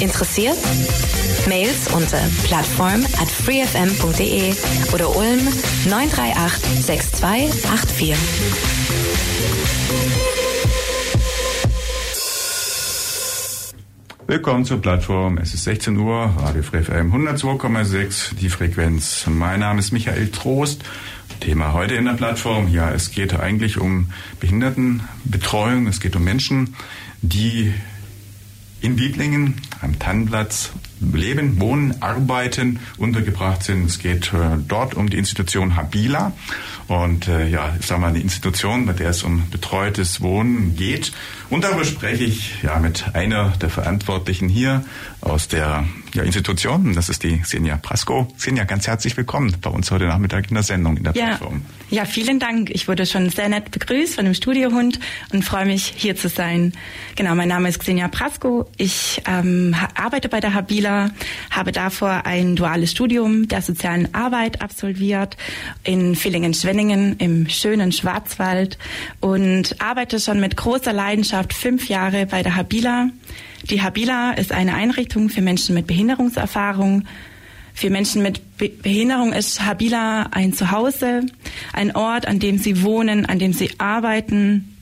Interessiert? Mails unter plattform at freefm.de oder Ulm 938 6284. Willkommen zur Plattform. Es ist 16 Uhr, Radio Free FM 102,6, die Frequenz. Mein Name ist Michael Trost. Thema heute in der Plattform. Ja, es geht eigentlich um Behindertenbetreuung. Es geht um Menschen, die in Wiedlingen am Tannenplatz leben, wohnen, arbeiten, untergebracht sind. Es geht äh, dort um die Institution Habila. Und äh, ja, ich sage mal, eine Institution, bei der es um betreutes Wohnen geht. Und darüber spreche ich ja mit einer der Verantwortlichen hier aus der ja, Institution. Das ist die Senja Prasko. Senja, ganz herzlich willkommen bei uns heute Nachmittag in der Sendung in der ja, Plattform. Ja, vielen Dank. Ich wurde schon sehr nett begrüßt von dem Studiohund und freue mich, hier zu sein. Genau, mein Name ist Xenia Prasko. Ich ähm, arbeite bei der Habila, habe davor ein duales Studium der sozialen Arbeit absolviert in Villingen-Schwenningen im schönen Schwarzwald und arbeite schon mit großer Leidenschaft fünf Jahre bei der Habila. Die Habila ist eine Einrichtung für Menschen mit Behinderungserfahrung. Für Menschen mit Be Behinderung ist Habila ein Zuhause, ein Ort, an dem sie wohnen, an dem sie arbeiten,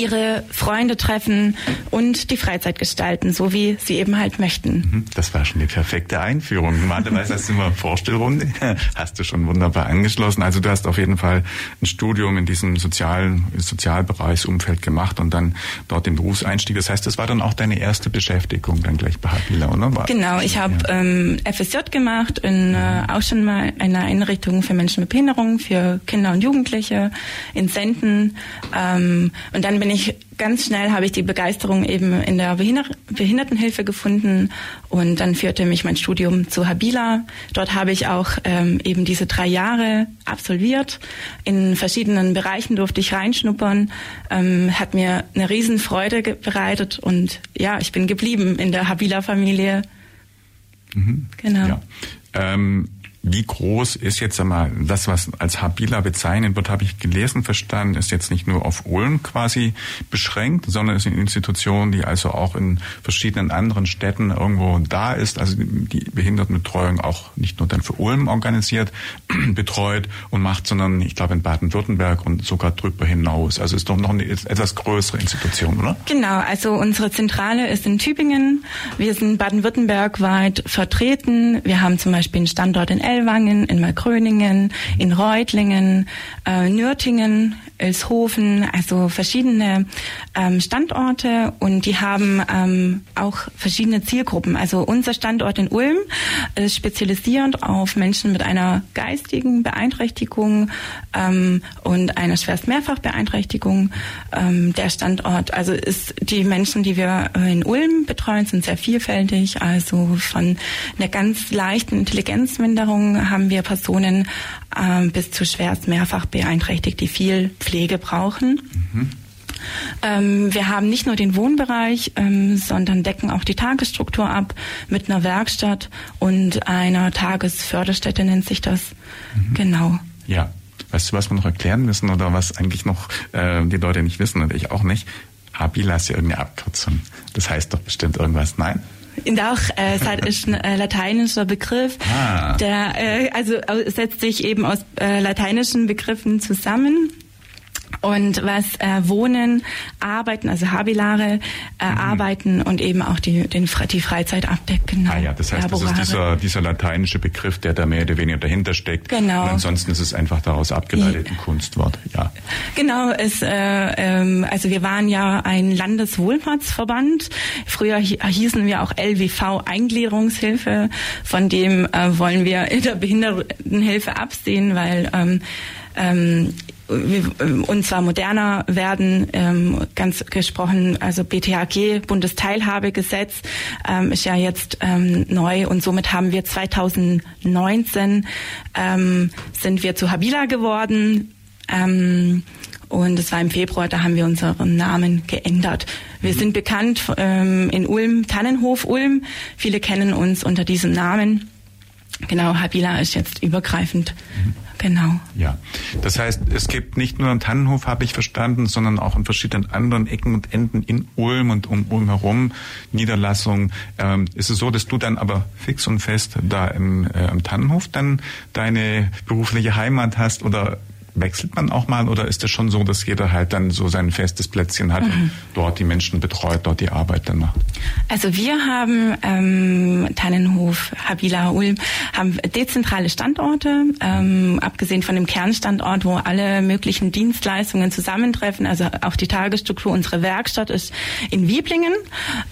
ihre Freunde treffen und die Freizeit gestalten, so wie sie eben halt möchten. Mhm, das war schon die perfekte Einführung. Normalerweise hast du immer Vorstellrunde, hast du schon wunderbar angeschlossen. Also du hast auf jeden Fall ein Studium in diesem sozialen Sozialbereichsumfeld gemacht und dann dort den Berufseinstieg. Das heißt, das war dann auch deine erste Beschäftigung dann gleich bei Habila, oder? War genau, ich habe ja. ähm, FSJ gemacht in äh, auch schon mal einer Einrichtung für Menschen mit Behinderung, für Kinder und Jugendliche in Senden ähm, und dann bin ich ganz schnell habe ich die Begeisterung eben in der Behinder Behindertenhilfe gefunden und dann führte mich mein Studium zu Habila. Dort habe ich auch ähm, eben diese drei Jahre absolviert. In verschiedenen Bereichen durfte ich reinschnuppern, ähm, hat mir eine Riesenfreude bereitet und ja, ich bin geblieben in der Habila-Familie. Mhm. Genau. Ja. Ähm wie groß ist jetzt einmal das, was als Habila bezeichnet wird, habe ich gelesen, verstanden, ist jetzt nicht nur auf Ulm quasi beschränkt, sondern ist eine Institution, die also auch in verschiedenen anderen Städten irgendwo da ist, also die Behindertenbetreuung auch nicht nur dann für Ulm organisiert, betreut und macht, sondern ich glaube in Baden-Württemberg und sogar drüber hinaus. Also ist doch noch eine etwas größere Institution, oder? Genau, also unsere Zentrale ist in Tübingen. Wir sind Baden-Württemberg weit vertreten. Wir haben zum Beispiel einen Standort in Ellwangen, in Malkröningen, in Reutlingen, äh, Nürtingen, Elshofen, also verschiedene ähm, Standorte und die haben ähm, auch verschiedene Zielgruppen. Also unser Standort in Ulm ist spezialisierend auf Menschen mit einer geistigen Beeinträchtigung ähm, und einer schwerst Mehrfachbeeinträchtigung. Ähm, der Standort, also ist die Menschen, die wir in Ulm betreuen, sind sehr vielfältig. Also von einer ganz leichten Intelligenzminderung haben wir Personen ähm, bis zu schwerst mehrfach beeinträchtigt, die viel Pflege brauchen. Mhm. Ähm, wir haben nicht nur den Wohnbereich, ähm, sondern decken auch die Tagesstruktur ab mit einer Werkstatt und einer Tagesförderstätte nennt sich das. Mhm. Genau. Ja. Weißt du, was wir noch erklären müssen oder was eigentlich noch äh, die Leute nicht wissen und ich auch nicht? Habila ist ja irgendeine Abkürzung. Das heißt doch bestimmt irgendwas. Nein? Doch, äh, es ist ein äh, lateinischer Begriff, ah. der äh, also setzt sich eben aus äh, lateinischen Begriffen zusammen. Und was äh, Wohnen, Arbeiten, also Habilare, äh, mhm. Arbeiten und eben auch die, den, die Freizeit abdecken. Genau. Ah ja, das heißt, Laborare. das ist dieser, dieser lateinische Begriff, der da mehr oder weniger dahinter steckt. Genau. Und ansonsten ist es einfach daraus abgeleitet ein Kunstwort. Ja. Genau, es, äh, ähm, also wir waren ja ein Landeswohlfahrtsverband. Früher hießen wir auch LWV Eingliederungshilfe. Von dem äh, wollen wir in der Behindertenhilfe absehen, weil ähm, ähm, und zwar moderner werden, ähm, ganz gesprochen, also BTHG, Bundesteilhabegesetz, ähm, ist ja jetzt ähm, neu und somit haben wir 2019 ähm, sind wir zu Habila geworden. Ähm, Und es war im Februar, da haben wir unseren Namen geändert. Wir sind bekannt ähm, in Ulm, Tannenhof Ulm. Viele kennen uns unter diesem Namen. Genau, Habila ist jetzt übergreifend. Mhm. Genau. Ja, das heißt, es gibt nicht nur einen Tannenhof, habe ich verstanden, sondern auch in verschiedenen anderen Ecken und Enden in Ulm und um Ulm herum Niederlassungen. Ähm, ist es so, dass du dann aber fix und fest da im, äh, im Tannenhof dann deine berufliche Heimat hast oder wechselt man auch mal oder ist es schon so, dass jeder halt dann so sein festes Plätzchen hat mhm. und dort die Menschen betreut, dort die Arbeit dann macht? Also wir haben ähm, Tannenhof, Habila, Ulm, haben dezentrale Standorte, ähm, abgesehen von dem Kernstandort, wo alle möglichen Dienstleistungen zusammentreffen, also auch die Tagesstruktur. Unsere Werkstatt ist in Wieblingen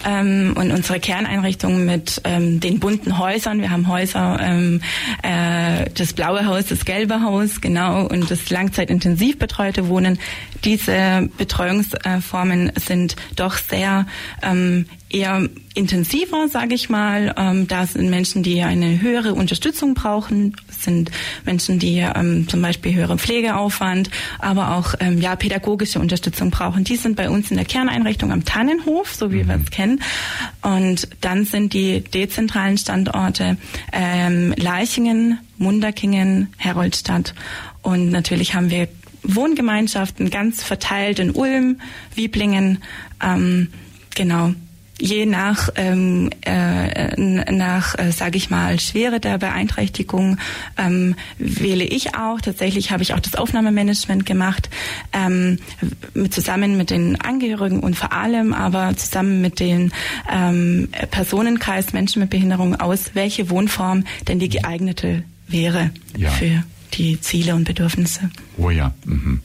ähm, und unsere Kerneinrichtung mit ähm, den bunten Häusern. Wir haben Häuser, ähm, äh, das blaue Haus, das gelbe Haus, genau, und das langzeitintensiv betreute Wohnen. Diese Betreuungsformen sind doch sehr ähm, eher intensiver, sage ich mal. Ähm, da sind Menschen, die eine höhere Unterstützung brauchen, sind Menschen, die ähm, zum Beispiel höheren Pflegeaufwand, aber auch ähm, ja pädagogische Unterstützung brauchen. Die sind bei uns in der Kerneinrichtung am Tannenhof, so wie mhm. wir es kennen. Und dann sind die dezentralen Standorte ähm, Leichingen, Munderkingen, Heroldstadt. Und natürlich haben wir Wohngemeinschaften ganz verteilt in Ulm, Wieblingen, ähm, genau je nach ähm, äh, nach äh, sage ich mal Schwere der Beeinträchtigung ähm, wähle ich auch tatsächlich habe ich auch das Aufnahmemanagement gemacht ähm, mit, zusammen mit den Angehörigen und vor allem aber zusammen mit den ähm, Personenkreis Menschen mit Behinderung aus welche Wohnform denn die geeignete wäre ja. für die Ziele und Bedürfnisse. Oh ja. Mhm.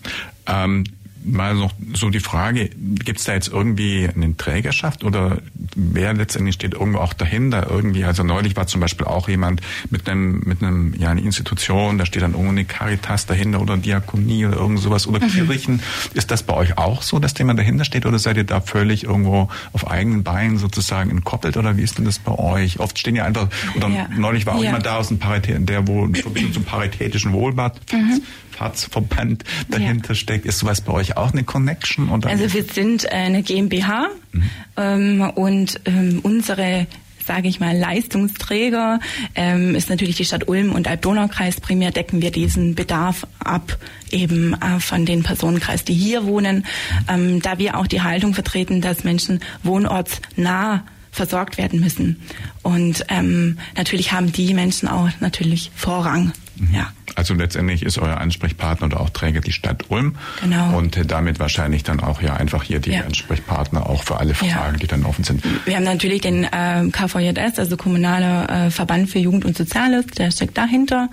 Ähm, mal noch so die Frage, gibt es da jetzt irgendwie eine Trägerschaft oder wer letztendlich steht irgendwo auch dahinter irgendwie? Also neulich war zum Beispiel auch jemand mit einem, mit einem, ja, eine Institution, da steht dann irgendwo eine Caritas dahinter oder Diakonie oder irgend sowas oder mhm. Kirchen. Ist das bei euch auch so, dass jemand dahinter steht oder seid ihr da völlig irgendwo auf eigenen Beinen sozusagen entkoppelt oder wie ist denn das bei euch? Oft stehen ja einfach, oder ja. neulich war auch ja. jemand da aus dem Parität, der wo in Verbindung zum paritätischen Wohlbad mhm. Fahrtsverband dahinter ja. steckt. Ist sowas bei euch auch eine Connection? Oder? Also wir sind eine GmbH mhm. ähm, und ähm, unsere sage ich mal, Leistungsträger ähm, ist natürlich die Stadt Ulm und Alb-Donau-Kreis. Primär decken wir diesen Bedarf ab, eben äh, von den Personenkreis, die hier wohnen, ähm, da wir auch die Haltung vertreten, dass Menschen wohnortsnah versorgt werden müssen. Und ähm, natürlich haben die Menschen auch natürlich Vorrang. Ja. Also letztendlich ist euer Ansprechpartner oder auch Träger die Stadt Ulm. Genau. Und damit wahrscheinlich dann auch ja einfach hier die ja. Ansprechpartner auch für alle Fragen, ja. die dann offen sind. Wir haben natürlich den äh, KVJS, also Kommunaler äh, Verband für Jugend und Soziales, der steckt dahinter.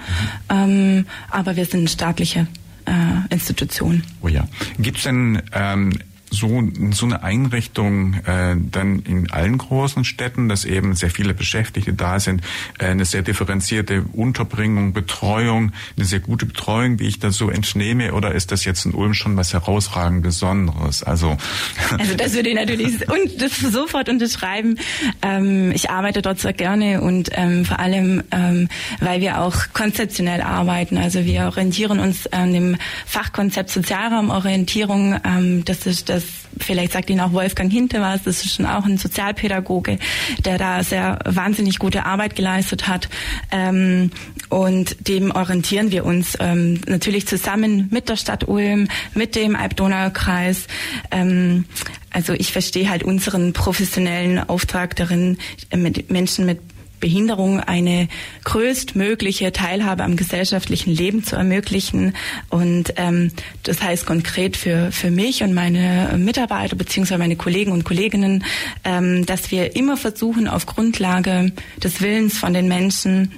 Mhm. Ähm, aber wir sind staatliche äh, Institution. Oh ja. Gibt es denn ähm, so, so eine Einrichtung äh, dann in allen großen Städten, dass eben sehr viele Beschäftigte da sind, äh, eine sehr differenzierte Unterbringung, Betreuung, eine sehr gute Betreuung, wie ich das so entnehme, oder ist das jetzt in Ulm schon was herausragend Besonderes? Also, also das würde ich natürlich und sofort unterschreiben. Ähm, ich arbeite dort sehr gerne und ähm, vor allem, ähm, weil wir auch konzeptionell arbeiten. Also wir orientieren uns an dem Fachkonzept Sozialraumorientierung. Ähm, das ist das vielleicht sagt Ihnen auch Wolfgang Hinte was, das ist schon auch ein Sozialpädagoge, der da sehr wahnsinnig gute Arbeit geleistet hat. Ähm, und dem orientieren wir uns ähm, natürlich zusammen mit der Stadt Ulm, mit dem Alb-Donau-Kreis. Ähm, also ich verstehe halt unseren professionellen Auftrag darin, mit Menschen mit Behinderung eine größtmögliche Teilhabe am gesellschaftlichen Leben zu ermöglichen. Und ähm, das heißt konkret für, für mich und meine Mitarbeiter beziehungsweise meine Kollegen und Kolleginnen, ähm, dass wir immer versuchen, auf Grundlage des Willens von den Menschen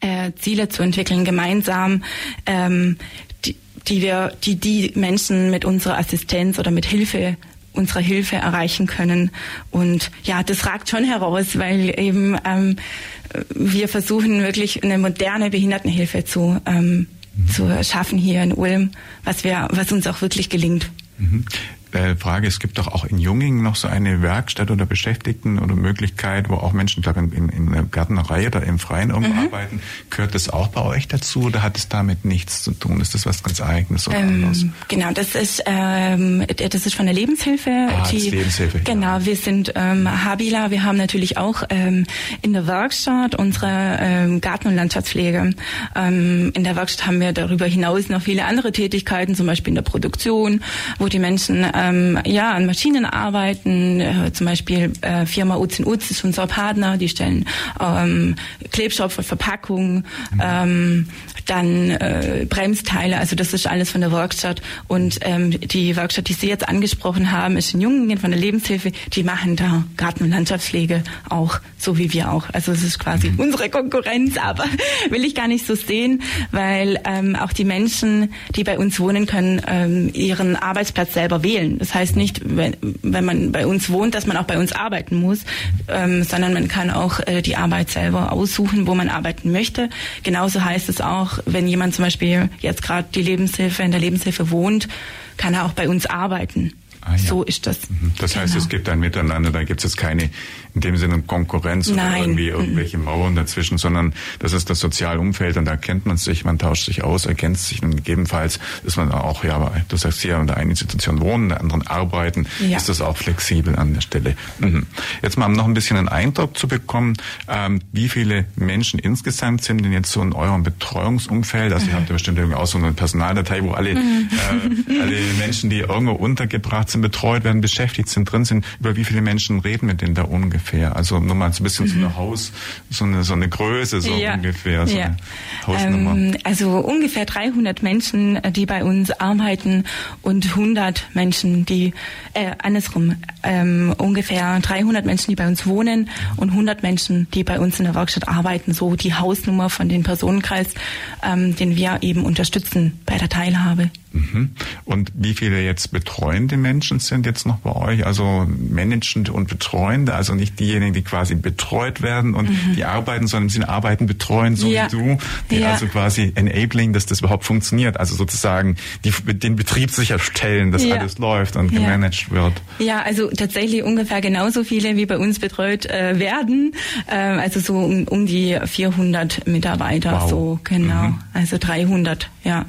äh, Ziele zu entwickeln, gemeinsam, ähm, die, die wir, die die Menschen mit unserer Assistenz oder mit Hilfe unserer Hilfe erreichen können. Und ja, das ragt schon heraus, weil eben ähm, wir versuchen wirklich eine moderne Behindertenhilfe zu, ähm, mhm. zu schaffen hier in Ulm, was wir, was uns auch wirklich gelingt. Äh, Frage, es gibt doch auch in Jungingen noch so eine Werkstatt oder Beschäftigten oder Möglichkeit, wo auch Menschen, ich glaube, in, in der Gärtnerei oder im Freien irgendwo mhm. arbeiten. Gehört das auch bei euch dazu oder hat es damit nichts zu tun? Ist das was ganz Eigenes oder ähm, anderes? Genau, das ist, ähm, das ist von der Lebenshilfe. Ah, die, Lebenshilfe. Genau, wir sind ähm, Habila. Wir haben natürlich auch ähm, in der Werkstatt unsere ähm, Garten- und Landschaftspflege. Ähm, in der Werkstatt haben wir darüber hinaus noch viele andere Tätigkeiten, zum Beispiel in der Produktion, wo die Menschen ähm, ja an Maschinen arbeiten. Äh, zum Beispiel äh, Firma Uz Uz ist unser Partner. Die stellen ähm, Klebstoff für Verpackungen, mhm. ähm, dann äh, Bremsteile. Also das ist alles von der Werkstatt. Und ähm, die Werkstatt, die Sie jetzt angesprochen haben, ist in Jungen von der Lebenshilfe. Die machen da Garten- und Landschaftspflege auch, so wie wir auch. Also es ist quasi mhm. unsere Konkurrenz, aber will ich gar nicht so sehen, weil ähm, auch die Menschen, die bei uns wohnen, können ähm, ihren Arbeitsplatz selber wählen. Das heißt nicht, wenn, wenn man bei uns wohnt, dass man auch bei uns arbeiten muss, ähm, sondern man kann auch äh, die Arbeit selber aussuchen, wo man arbeiten möchte. Genauso heißt es auch, wenn jemand zum Beispiel jetzt gerade die Lebenshilfe in der Lebenshilfe wohnt, kann er auch bei uns arbeiten. Ah, ja. So ist das. Mhm. Das heißt, genau. es gibt ein Miteinander, da gibt es jetzt keine in dem Sinne Konkurrenz Nein. oder irgendwie mhm. irgendwelche Mauern dazwischen, sondern das ist das soziale Umfeld und da kennt man sich, man tauscht sich aus, erkennt sich und gegebenenfalls ist man auch, ja, du sagst hier in der einen Institution wohnen, in der anderen arbeiten, ja. ist das auch flexibel an der Stelle. Mhm. Jetzt mal um noch ein bisschen einen Eindruck zu bekommen, ähm, wie viele Menschen insgesamt sind denn jetzt so in eurem Betreuungsumfeld? Also mhm. ihr habt ja bestimmt irgendwie auch so eine Personaldatei, wo alle, mhm. äh, alle Menschen, die irgendwo untergebracht sind, betreut werden, beschäftigt sind, drin sind. Über wie viele Menschen reden wir denn da ungefähr? Also nur mal so ein bisschen mhm. so eine Haus, so eine, so eine Größe so ja. ungefähr, so ja. eine Hausnummer. Ähm, also ungefähr 300 Menschen, äh, die bei uns arbeiten und 100 Menschen, die, äh, andersrum, ähm, ungefähr 300 Menschen, die bei uns wohnen und 100 Menschen, die bei uns in der Werkstatt arbeiten. So die Hausnummer von den Personenkreis, ähm, den wir eben unterstützen bei der Teilhabe. Mhm. Und wie viele jetzt betreuende Menschen sind jetzt noch bei euch? Also managende und betreuende, also nicht diejenigen, die quasi betreut werden und mhm. die arbeiten, sondern sie arbeiten, betreuen, so ja. wie du, die ja. also quasi enabling, dass das überhaupt funktioniert. Also sozusagen die, den Betrieb sicherstellen, dass ja. alles läuft und gemanagt wird. Ja, also tatsächlich ungefähr genauso viele wie bei uns betreut äh, werden. Äh, also so um, um die 400 Mitarbeiter, wow. so genau. Mhm. Also 300, ja.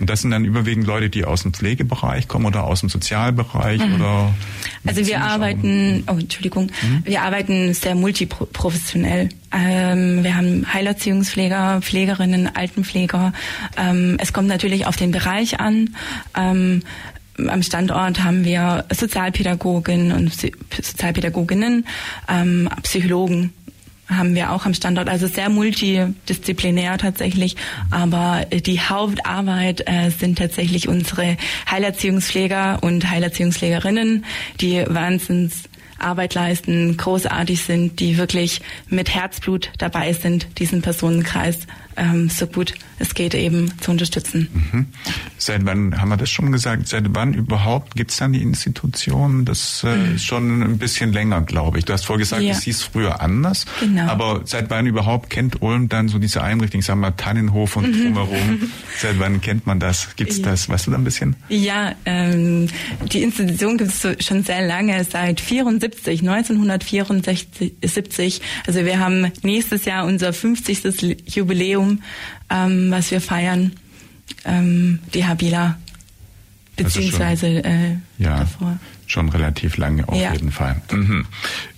Und das sind dann überwiegend Leute, die aus dem Pflegebereich kommen oder aus dem Sozialbereich mhm. oder? Also wir arbeiten, oh Entschuldigung, mhm. wir arbeiten sehr multiprofessionell. Ähm, wir haben Heilerziehungspfleger, Pflegerinnen, Altenpfleger. Ähm, es kommt natürlich auf den Bereich an. Ähm, am Standort haben wir Sozialpädagogen und Sozialpädagoginnen, ähm, Psychologen haben wir auch am Standort, also sehr multidisziplinär tatsächlich. Aber die Hauptarbeit äh, sind tatsächlich unsere Heilerziehungspfleger und Heilerziehungspflegerinnen, die wahnsinns Arbeit leisten, großartig sind, die wirklich mit Herzblut dabei sind, diesen Personenkreis ähm, so gut es geht eben zu unterstützen. Mhm. Seit wann haben wir das schon gesagt? Seit wann überhaupt gibt es dann die Institution? Das äh, mhm. ist schon ein bisschen länger, glaube ich. Du hast vorher gesagt, ja. es hieß früher anders. Genau. Aber seit wann überhaupt kennt Ulm dann so diese Einrichtung, sagen wir Tannenhof und mhm. drumherum? seit wann kennt man das? Gibt es das? Weißt du da ein bisschen? Ja, ähm, die Institution gibt es schon sehr lange, seit 74, 1974. Also wir haben nächstes Jahr unser 50. Jubiläum ähm, was wir feiern, ähm, die Habila, beziehungsweise also schon, äh, ja, davor. Schon relativ lange auf ja. jeden Fall. Mhm.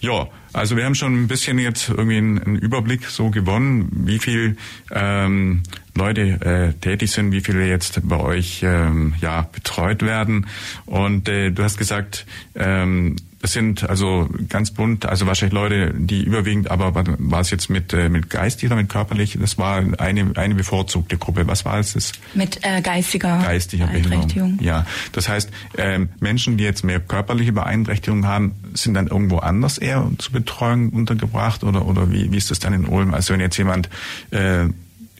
Ja, also wir haben schon ein bisschen jetzt irgendwie einen, einen Überblick so gewonnen, wie viel ähm, Leute äh, tätig sind, wie viele jetzt bei euch ähm, ja betreut werden. Und äh, du hast gesagt, ähm, das sind also ganz bunt, also wahrscheinlich Leute, die überwiegend, aber war es jetzt mit, äh, mit geistig oder mit körperlich? Das war eine, eine bevorzugte Gruppe. Was war es? Mit äh, geistiger, geistiger Beeinträchtigung. Ja, das heißt, ähm, Menschen, die jetzt mehr körperliche Beeinträchtigungen haben, sind dann irgendwo anders eher zur Betreuung untergebracht oder, oder wie, wie ist das dann in Ulm? Also wenn jetzt jemand äh,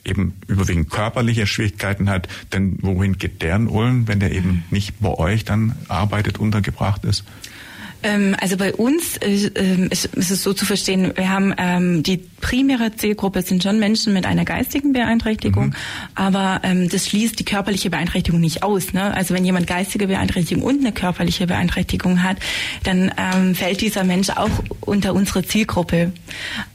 eben überwiegend körperliche Schwierigkeiten hat, denn wohin geht der in Ulm, wenn der eben mhm. nicht bei euch dann arbeitet, untergebracht ist? Ähm, also bei uns äh, äh, ist, es so zu verstehen, wir haben ähm, die primäre Zielgruppe sind schon Menschen mit einer geistigen Beeinträchtigung, mhm. aber ähm, das schließt die körperliche Beeinträchtigung nicht aus. Ne? Also wenn jemand geistige Beeinträchtigung und eine körperliche Beeinträchtigung hat, dann ähm, fällt dieser Mensch auch unter unsere Zielgruppe.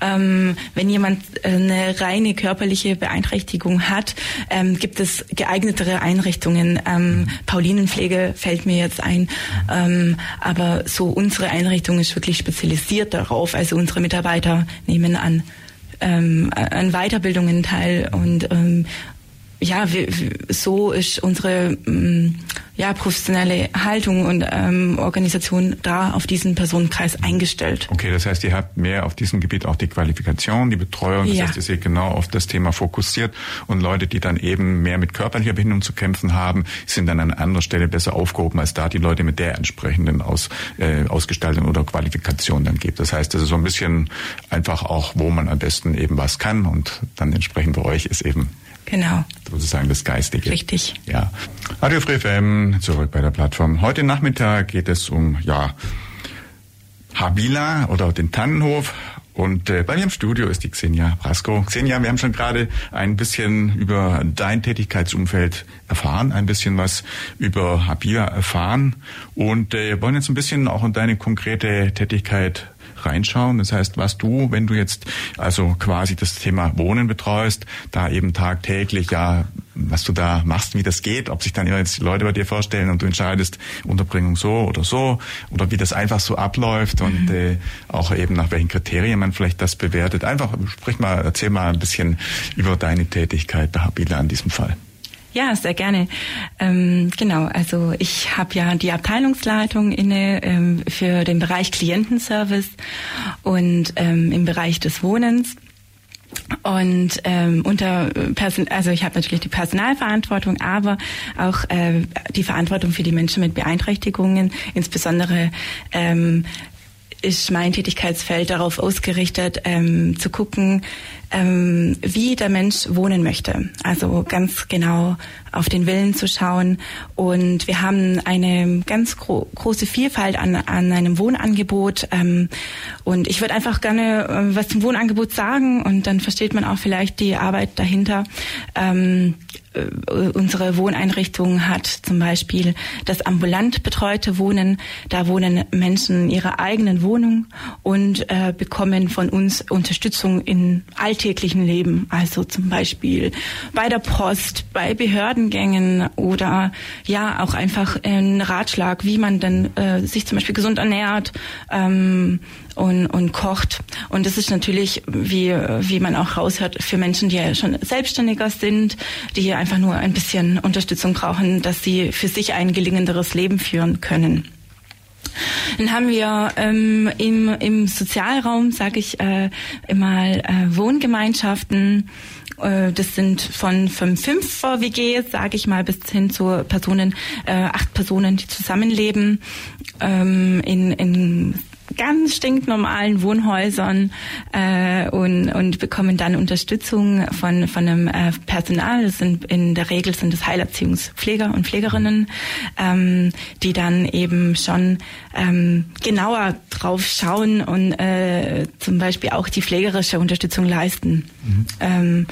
Ähm, wenn jemand äh, eine reine körperliche Beeinträchtigung hat, ähm, gibt es geeignetere Einrichtungen. Ähm, Paulinenpflege fällt mir jetzt ein, ähm, aber so unsere Einrichtung ist wirklich spezialisiert darauf. Also unsere Mitarbeiter nehmen an ähm, an Weiterbildungen teil und ähm, ja, wir, so ist unsere ähm, ja, professionelle Haltung und ähm, Organisation da auf diesen Personenkreis eingestellt. Okay, das heißt, ihr habt mehr auf diesem Gebiet auch die Qualifikation, die Betreuung, das ja. heißt, ihr seid genau auf das Thema fokussiert und Leute, die dann eben mehr mit körperlicher Behinderung zu kämpfen haben, sind dann an anderer Stelle besser aufgehoben, als da die Leute mit der entsprechenden Aus, äh, Ausgestaltung oder Qualifikation dann gibt. Das heißt, das ist so ein bisschen einfach auch, wo man am besten eben was kann und dann entsprechend bei euch ist eben Genau. Sozusagen das Geistige. Richtig. Ja. Radio Free FM, zurück bei der Plattform. Heute Nachmittag geht es um, ja, Habila oder den Tannenhof. Und äh, bei mir im Studio ist die Xenia Brasco. Xenia, wir haben schon gerade ein bisschen über dein Tätigkeitsumfeld erfahren, ein bisschen was über Habila erfahren und äh, wollen jetzt ein bisschen auch in deine konkrete Tätigkeit reinschauen. Das heißt, was du, wenn du jetzt also quasi das Thema Wohnen betreust, da eben tagtäglich ja, was du da machst, wie das geht, ob sich dann jetzt die Leute bei dir vorstellen und du entscheidest Unterbringung so oder so oder wie das einfach so abläuft mhm. und äh, auch eben nach welchen Kriterien man vielleicht das bewertet. Einfach sprich mal, erzähl mal ein bisschen über deine Tätigkeit bei Habila in diesem Fall. Ja, sehr gerne. Ähm, genau, also ich habe ja die Abteilungsleitung inne ähm, für den Bereich Klientenservice und ähm, im Bereich des Wohnens. Und ähm, unter Person also ich habe natürlich die Personalverantwortung, aber auch äh, die Verantwortung für die Menschen mit Beeinträchtigungen, insbesondere ähm, ist mein Tätigkeitsfeld darauf ausgerichtet, ähm, zu gucken, ähm, wie der Mensch wohnen möchte. Also ganz genau auf den Willen zu schauen. Und wir haben eine ganz gro große Vielfalt an, an einem Wohnangebot. Ähm, und ich würde einfach gerne äh, was zum Wohnangebot sagen und dann versteht man auch vielleicht die Arbeit dahinter. Ähm, äh, unsere Wohneinrichtung hat zum Beispiel das ambulant betreute Wohnen. Da wohnen Menschen in ihrer eigenen Wohnung und äh, bekommen von uns Unterstützung in alltäglichen Leben. Also zum Beispiel bei der Post, bei Behördengängen oder ja auch einfach ein Ratschlag, wie man denn äh, sich zum Beispiel gesund ernährt. Ähm, und, und kocht. Und das ist natürlich, wie, wie man auch raushört, für Menschen, die ja schon selbstständiger sind, die hier einfach nur ein bisschen Unterstützung brauchen, dass sie für sich ein gelingenderes Leben führen können. Dann haben wir ähm, im, im Sozialraum, sage ich äh, immer, äh, Wohngemeinschaften. Äh, das sind von, von fünf WGs, sage ich mal, bis hin zu Personen, äh, acht Personen, die zusammenleben ähm, in, in ganz stinknormalen Wohnhäusern äh, und, und bekommen dann Unterstützung von, von einem äh, Personal. Das sind in der Regel sind es Heilerziehungspfleger und Pflegerinnen, ähm, die dann eben schon ähm, genauer drauf schauen und äh, zum Beispiel auch die pflegerische Unterstützung leisten. Mhm. Ähm,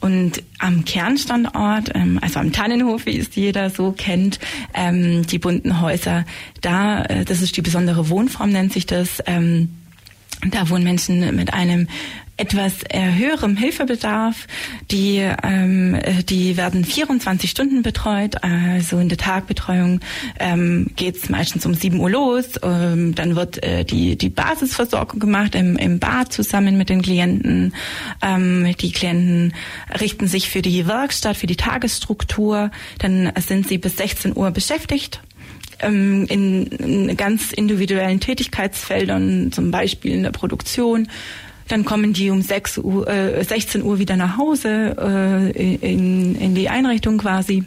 und am Kernstandort, ähm, also am Tannenhof, wie es jeder so kennt, ähm, die bunten Häuser, da, äh, das ist die besondere Wohnform, nennt sich das. Ähm, da wohnen Menschen mit einem etwas höherem Hilfebedarf. Die, ähm, die werden 24 Stunden betreut. Also in der Tagbetreuung ähm, geht es meistens um 7 Uhr los. Ähm, dann wird äh, die, die Basisversorgung gemacht im, im Bad zusammen mit den Klienten. Ähm, die Klienten richten sich für die Werkstatt, für die Tagesstruktur. Dann sind sie bis 16 Uhr beschäftigt ähm, in, in ganz individuellen Tätigkeitsfeldern, zum Beispiel in der Produktion, dann kommen die um 6 Uhr, äh, 16 Uhr wieder nach Hause äh, in, in die Einrichtung quasi.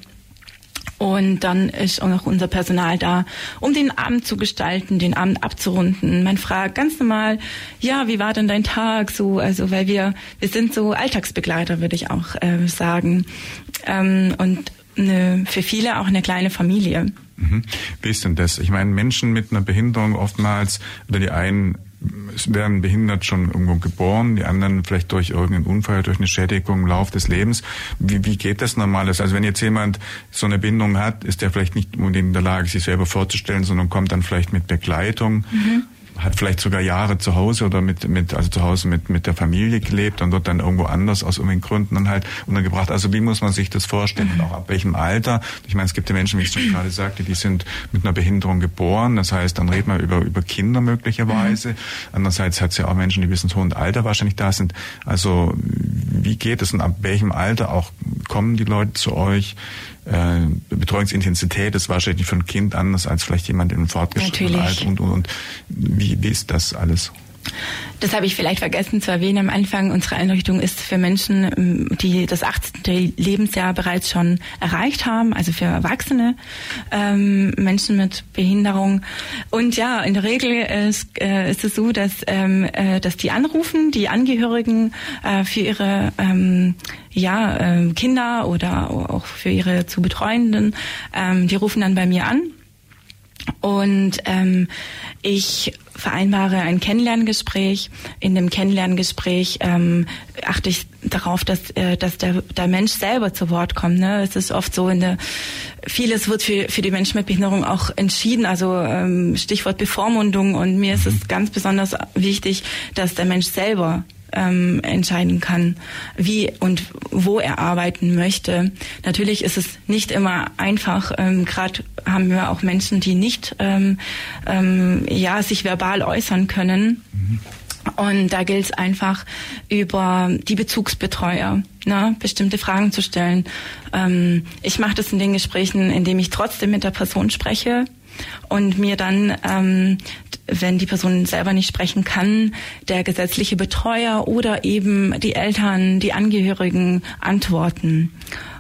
Und dann ist auch noch unser Personal da, um den Abend zu gestalten, den Abend abzurunden. Man fragt ganz normal, ja, wie war denn dein Tag? So, also weil wir, wir sind so Alltagsbegleiter, würde ich auch äh, sagen. Ähm, und eine, für viele auch eine kleine Familie. Mhm. Wie ist denn das? Ich meine, Menschen mit einer Behinderung oftmals, oder die einen werden behindert schon irgendwo geboren, die anderen vielleicht durch irgendeinen Unfall, durch eine Schädigung im Lauf des Lebens. Wie, wie geht das normales? Also wenn jetzt jemand so eine Behinderung hat, ist der vielleicht nicht unbedingt in der Lage, sich selber vorzustellen, sondern kommt dann vielleicht mit Begleitung. Mhm hat vielleicht sogar Jahre zu Hause oder mit, mit also zu Hause mit, mit der Familie gelebt und wird dann irgendwo anders aus irgendwelchen Gründen dann halt untergebracht. Also wie muss man sich das vorstellen und auch ab welchem Alter? Ich meine, es gibt ja Menschen, wie ich schon gerade sagte, die sind mit einer Behinderung geboren. Das heißt, dann redet man über, über Kinder möglicherweise. Mhm. Andererseits hat es ja auch Menschen, die bis ins hohe Alter wahrscheinlich da sind. Also wie geht es und ab welchem Alter auch kommen die Leute zu euch? Äh, Betreuungsintensität ist wahrscheinlich für ein Kind anders als vielleicht jemand in fortgeschrittenen Alter und, und, und wie, wie ist das alles? Das habe ich vielleicht vergessen zu erwähnen am Anfang. Unsere Einrichtung ist für Menschen, ähm, die das 18. Lebensjahr bereits schon erreicht haben, also für Erwachsene ähm, Menschen mit Behinderung. Und ja, in der Regel ist, äh, ist es so, dass, ähm, äh, dass die anrufen, die Angehörigen äh, für ihre ähm, ja, äh, Kinder oder auch für ihre zu Betreuenden, ähm, die rufen dann bei mir an und ähm, ich vereinbare ein Kennenlerngespräch. In dem Kennenlerngespräch ähm, achte ich darauf, dass, äh, dass der, der Mensch selber zu Wort kommt. Ne? Es ist oft so, in der, vieles wird für, für die Menschen mit Behinderung auch entschieden, also ähm, Stichwort Bevormundung. Und mir ist es mhm. ganz besonders wichtig, dass der Mensch selber ähm, entscheiden kann, wie und wo er arbeiten möchte. Natürlich ist es nicht immer einfach. Ähm, Gerade haben wir auch Menschen, die nicht ähm, ähm, ja sich verbal äußern können. Mhm. Und da gilt es einfach über die Bezugsbetreuer, ne, bestimmte Fragen zu stellen. Ähm, ich mache das in den Gesprächen, indem ich trotzdem mit der Person spreche und mir dann ähm, wenn die Person selber nicht sprechen kann, der gesetzliche Betreuer oder eben die Eltern, die Angehörigen antworten.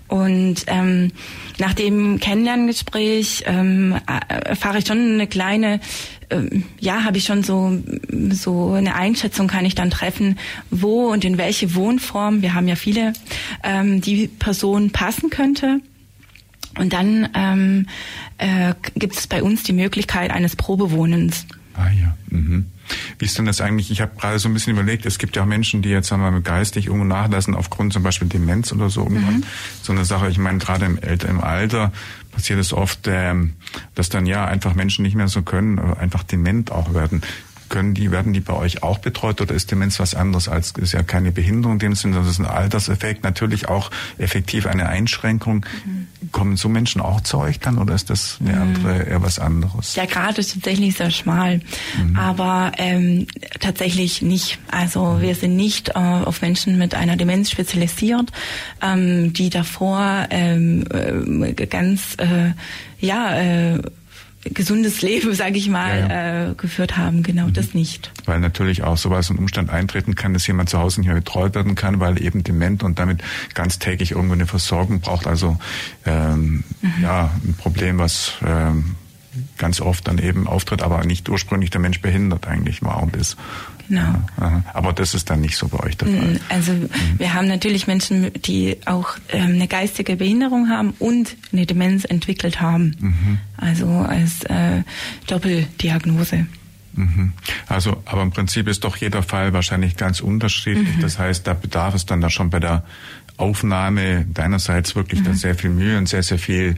Und ähm, nach dem Kennenlerngespräch ähm, erfahre ich schon eine kleine, ähm, ja, habe ich schon so so eine Einschätzung kann ich dann treffen, wo und in welche Wohnform, wir haben ja viele, ähm, die Person passen könnte. Und dann ähm, äh, gibt es bei uns die Möglichkeit eines Probewohnens. Ah ja. Mhm. Wie ist denn das eigentlich? Ich habe gerade so ein bisschen überlegt, es gibt ja auch Menschen, die jetzt sagen wir mal geistig irgendwo nachlassen aufgrund zum Beispiel Demenz oder so. Mhm. So eine Sache, ich meine, gerade im, im Alter passiert es oft, ähm, dass dann ja einfach Menschen nicht mehr so können, äh, einfach dement auch werden können die, werden die bei euch auch betreut oder ist Demenz was anderes als, ist ja keine Behinderung in dem Sinne, sondern ist ein Alterseffekt, natürlich auch effektiv eine Einschränkung. Mhm. Kommen so Menschen auch zu euch dann oder ist das eine mhm. andere, eher was anderes? Der Grad ist tatsächlich sehr schmal, mhm. aber ähm, tatsächlich nicht. Also mhm. wir sind nicht äh, auf Menschen mit einer Demenz spezialisiert, ähm, die davor ähm, äh, ganz äh, ja äh, gesundes Leben, sage ich mal, ja, ja. Äh, geführt haben. Genau mhm. das nicht. Weil natürlich auch sowas ein Umstand eintreten kann, dass jemand zu Hause nicht mehr betreut werden kann, weil eben dement und damit ganz täglich irgendwo eine Versorgung braucht. Also ähm, mhm. ja, ein Problem, was ähm, ganz oft dann eben auftritt, aber nicht ursprünglich der Mensch behindert eigentlich war und ist. Genau. Ja, aber das ist dann nicht so bei euch der Fall. Mm, also mhm. wir haben natürlich Menschen, die auch ähm, eine geistige Behinderung haben und eine Demenz entwickelt haben. Mhm. Also als äh, Doppeldiagnose. Mhm. Also, aber im Prinzip ist doch jeder Fall wahrscheinlich ganz unterschiedlich. Mhm. Das heißt, da bedarf es dann da schon bei der Aufnahme deinerseits wirklich mhm. dann sehr viel Mühe und sehr, sehr viel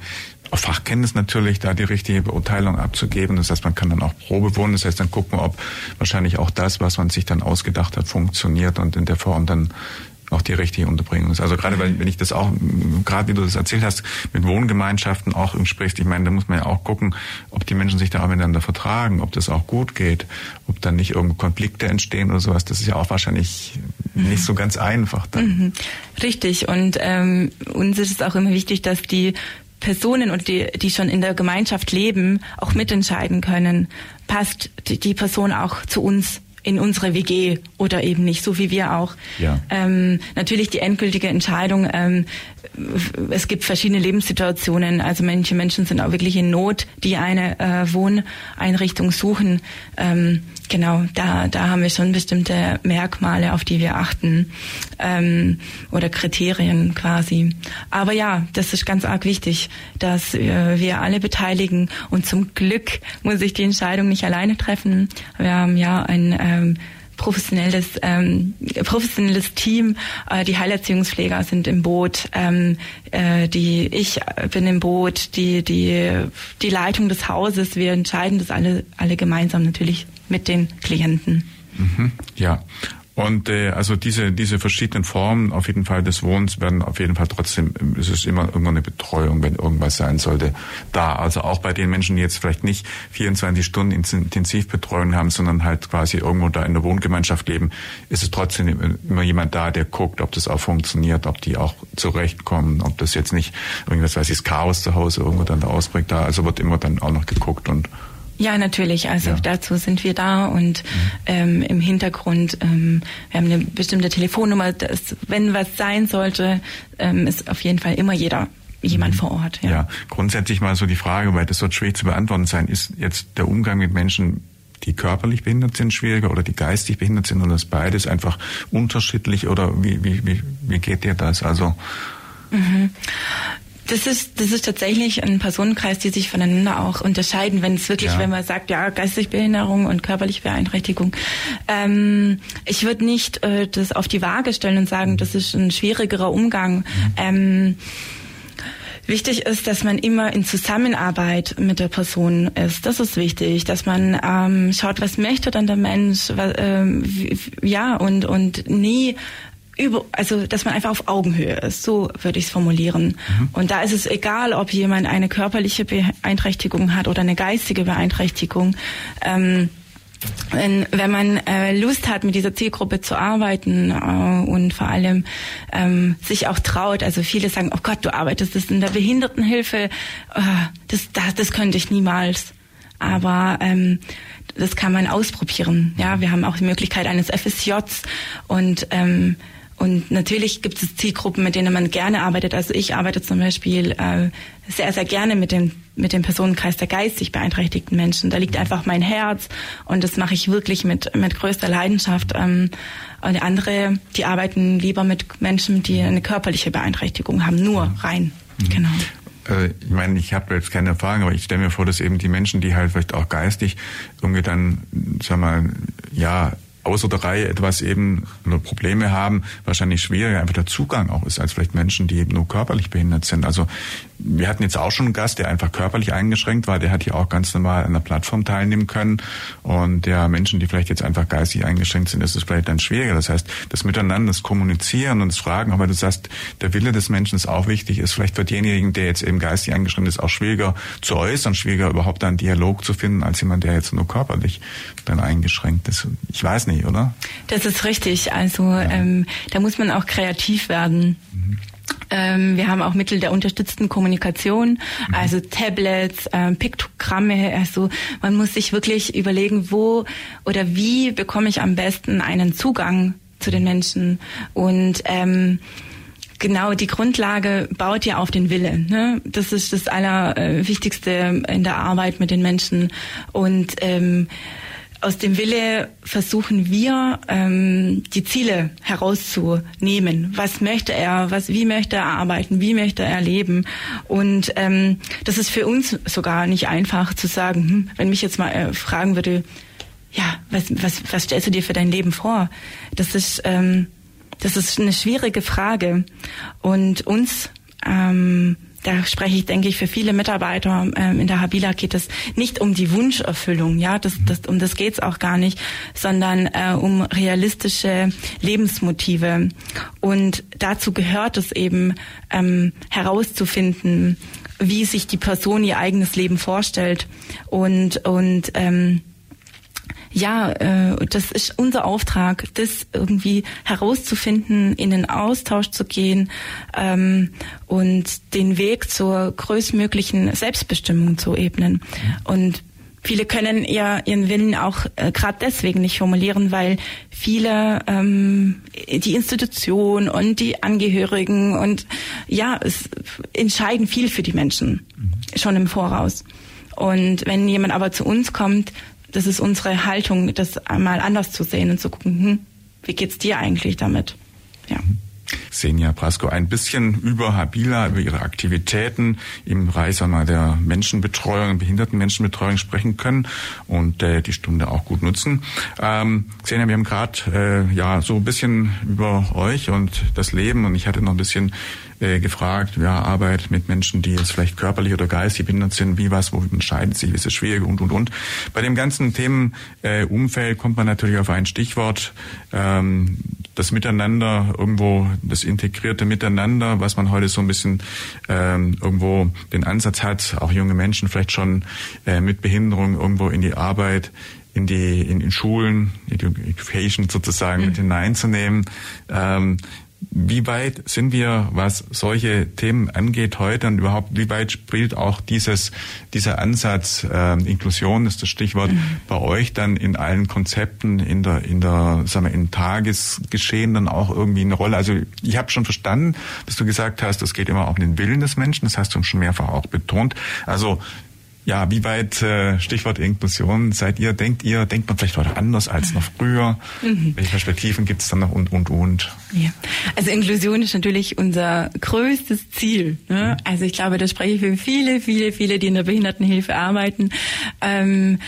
Fachkenntnis natürlich, da die richtige Beurteilung abzugeben. Das heißt, man kann dann auch Probe wohnen. Das heißt, dann gucken, ob wahrscheinlich auch das, was man sich dann ausgedacht hat, funktioniert und in der Form dann auch die richtige Unterbringung ist. Also gerade weil, wenn ich das auch, gerade wie du das erzählt hast, mit Wohngemeinschaften auch sprichst, ich meine, da muss man ja auch gucken, ob die Menschen sich da auch miteinander vertragen, ob das auch gut geht, ob dann nicht irgendwo Konflikte entstehen oder sowas. Das ist ja auch wahrscheinlich nicht so ganz einfach dann. Mhm. Richtig. Und ähm, uns ist es auch immer wichtig, dass die Personen und die, die schon in der Gemeinschaft leben, auch mitentscheiden können, passt die, Person auch zu uns in unsere WG oder eben nicht, so wie wir auch. Ja. Ähm, natürlich die endgültige Entscheidung, ähm, es gibt verschiedene Lebenssituationen, also manche Menschen sind auch wirklich in Not, die eine äh, Wohneinrichtung suchen. Ähm, genau, da, da haben wir schon bestimmte Merkmale, auf die wir achten ähm, oder Kriterien quasi. Aber ja, das ist ganz arg wichtig, dass äh, wir alle beteiligen und zum Glück muss ich die Entscheidung nicht alleine treffen. Wir haben ja ein ähm, professionelles, ähm, professionelles Team. Äh, die Heilerziehungspfleger sind im Boot, ähm, äh, die ich bin im Boot, die die die Leitung des Hauses. Wir entscheiden das alle alle gemeinsam natürlich mit den Klienten. Mhm, ja. Und äh, also diese diese verschiedenen Formen auf jeden Fall des Wohnens werden auf jeden Fall trotzdem es ist immer irgendwann eine Betreuung, wenn irgendwas sein sollte, da. Also auch bei den Menschen, die jetzt vielleicht nicht 24 Stunden Intensivbetreuung haben, sondern halt quasi irgendwo da in der Wohngemeinschaft leben, ist es trotzdem immer jemand da, der guckt, ob das auch funktioniert, ob die auch zurechtkommen, ob das jetzt nicht irgendwas, weiß ich, das Chaos zu Hause irgendwo dann da ausbringt. Da also wird immer dann auch noch geguckt und ja, natürlich. Also ja. dazu sind wir da und mhm. ähm, im Hintergrund, ähm, wir haben eine bestimmte Telefonnummer. Dass, wenn was sein sollte, ähm, ist auf jeden Fall immer jeder jemand mhm. vor Ort. Ja. ja, grundsätzlich mal so die Frage, weil das wird schwer zu beantworten sein, ist jetzt der Umgang mit Menschen, die körperlich behindert sind, schwieriger oder die geistig behindert sind oder ist beides einfach unterschiedlich oder wie, wie, wie, wie geht dir das? Also mhm. Das ist, das ist tatsächlich ein Personenkreis, die sich voneinander auch unterscheiden, wenn es wirklich, ja. wenn man sagt, ja, geistige Behinderung und körperliche Beeinträchtigung. Ähm, ich würde nicht äh, das auf die Waage stellen und sagen, das ist ein schwierigerer Umgang. Mhm. Ähm, Wichtig ist, dass man immer in Zusammenarbeit mit der Person ist. Das ist wichtig, dass man ähm, schaut, was möchte dann der Mensch, was, ähm, ja und und nie über, also dass man einfach auf Augenhöhe ist, so würde ich es formulieren. Mhm. Und da ist es egal, ob jemand eine körperliche Beeinträchtigung hat oder eine geistige Beeinträchtigung. Ähm, wenn, wenn man äh, Lust hat, mit dieser Zielgruppe zu arbeiten äh, und vor allem ähm, sich auch traut, also viele sagen, oh Gott, du arbeitest das in der Behindertenhilfe, äh, das, das, das könnte ich niemals. Aber ähm, das kann man ausprobieren. Ja, wir haben auch die Möglichkeit eines FSJs und ähm, und natürlich gibt es Zielgruppen, mit denen man gerne arbeitet. Also ich arbeite zum Beispiel äh, sehr, sehr gerne mit dem, mit dem Personenkreis der geistig beeinträchtigten Menschen. Da liegt einfach mein Herz und das mache ich wirklich mit, mit größter Leidenschaft. Ähm, und andere, die arbeiten lieber mit Menschen, die eine körperliche Beeinträchtigung haben, nur rein. Mhm. Genau äh, ich meine, ich habe jetzt keine Erfahrung, aber ich stelle mir vor, dass eben die Menschen, die halt vielleicht auch geistig irgendwie dann, sag mal, ja, außer der Reihe etwas eben Probleme haben, wahrscheinlich schwieriger einfach der Zugang auch ist als vielleicht Menschen, die eben nur körperlich behindert sind. Also wir hatten jetzt auch schon einen Gast, der einfach körperlich eingeschränkt war, der hat hier auch ganz normal an der Plattform teilnehmen können. Und der Menschen, die vielleicht jetzt einfach geistig eingeschränkt sind, ist es vielleicht dann schwieriger. Das heißt, das Miteinander, das Kommunizieren und das Fragen, aber du sagst, der Wille des Menschen ist auch wichtig, ist vielleicht für denjenigen, der jetzt eben geistig eingeschränkt ist, auch schwieriger zu äußern, schwieriger überhaupt einen Dialog zu finden, als jemand, der jetzt nur körperlich dann eingeschränkt ist. Ich weiß nicht, oder? Das ist richtig. Also ja. ähm, da muss man auch kreativ werden. Mhm. Ähm, wir haben auch Mittel der unterstützten Kommunikation, mhm. also Tablets, ähm, Piktogramme. Also man muss sich wirklich überlegen, wo oder wie bekomme ich am besten einen Zugang zu den Menschen und ähm, Genau, die Grundlage baut ja auf den Wille. Ne? Das ist das Allerwichtigste in der Arbeit mit den Menschen. Und ähm, aus dem Wille versuchen wir, ähm, die Ziele herauszunehmen. Was möchte er, was, wie möchte er arbeiten, wie möchte er leben? Und ähm, das ist für uns sogar nicht einfach zu sagen, hm, wenn mich jetzt mal äh, fragen würde, ja, was, was, was stellst du dir für dein Leben vor? Das ist, ähm, das ist eine schwierige Frage. Und uns ähm, da spreche ich, denke ich, für viele Mitarbeiter ähm, in der Habila geht es nicht um die Wunscherfüllung, ja, das, das, um das geht's auch gar nicht, sondern äh, um realistische Lebensmotive. Und dazu gehört es eben ähm, herauszufinden, wie sich die Person ihr eigenes Leben vorstellt und und ähm, ja, äh, das ist unser Auftrag, das irgendwie herauszufinden, in den Austausch zu gehen ähm, und den Weg zur größtmöglichen Selbstbestimmung zu ebnen. Und viele können ihr, ihren Willen auch äh, gerade deswegen nicht formulieren, weil viele ähm, die Institution und die Angehörigen und ja, es entscheiden viel für die Menschen mhm. schon im Voraus. Und wenn jemand aber zu uns kommt, das ist unsere Haltung, das einmal anders zu sehen und zu gucken, hm, wie geht's dir eigentlich damit? Ja. Senja Prasko ein bisschen über Habila, über ihre Aktivitäten im Bereich sagen der Menschenbetreuung, Behindertenmenschenbetreuung sprechen können und äh, die Stunde auch gut nutzen. Ähm, Senja, wir haben gerade äh, ja so ein bisschen über euch und das Leben und ich hatte noch ein bisschen äh, gefragt, ja, Arbeit mit Menschen, die jetzt vielleicht körperlich oder geistig behindert sind, wie was, wo entscheidet sich, ist es schwierig und, und, und. Bei dem ganzen Themenumfeld äh, kommt man natürlich auf ein Stichwort, ähm, das Miteinander, irgendwo das integrierte Miteinander, was man heute so ein bisschen ähm, irgendwo den Ansatz hat, auch junge Menschen vielleicht schon äh, mit Behinderung irgendwo in die Arbeit in die in, in Schulen, Education sozusagen mhm. mit hineinzunehmen. Ähm, wie weit sind wir, was solche Themen angeht heute und überhaupt, wie weit spielt auch dieses, dieser Ansatz äh, Inklusion, ist das Stichwort, mhm. bei euch dann in allen Konzepten, in der, in der, sagen wir, im Tagesgeschehen dann auch irgendwie eine Rolle? Also ich habe schon verstanden, dass du gesagt hast, es geht immer auch um den Willen des Menschen, das hast du schon mehrfach auch betont. Also ja, wie weit, äh, Stichwort Inklusion, seid ihr, denkt ihr, denkt man vielleicht heute anders als noch früher? Mhm. Welche Perspektiven gibt es dann noch und, und, und? Ja, also Inklusion ist natürlich unser größtes Ziel. Ne? Mhm. Also ich glaube, das spreche ich für viele, viele, viele, die in der Behindertenhilfe arbeiten. Ähm,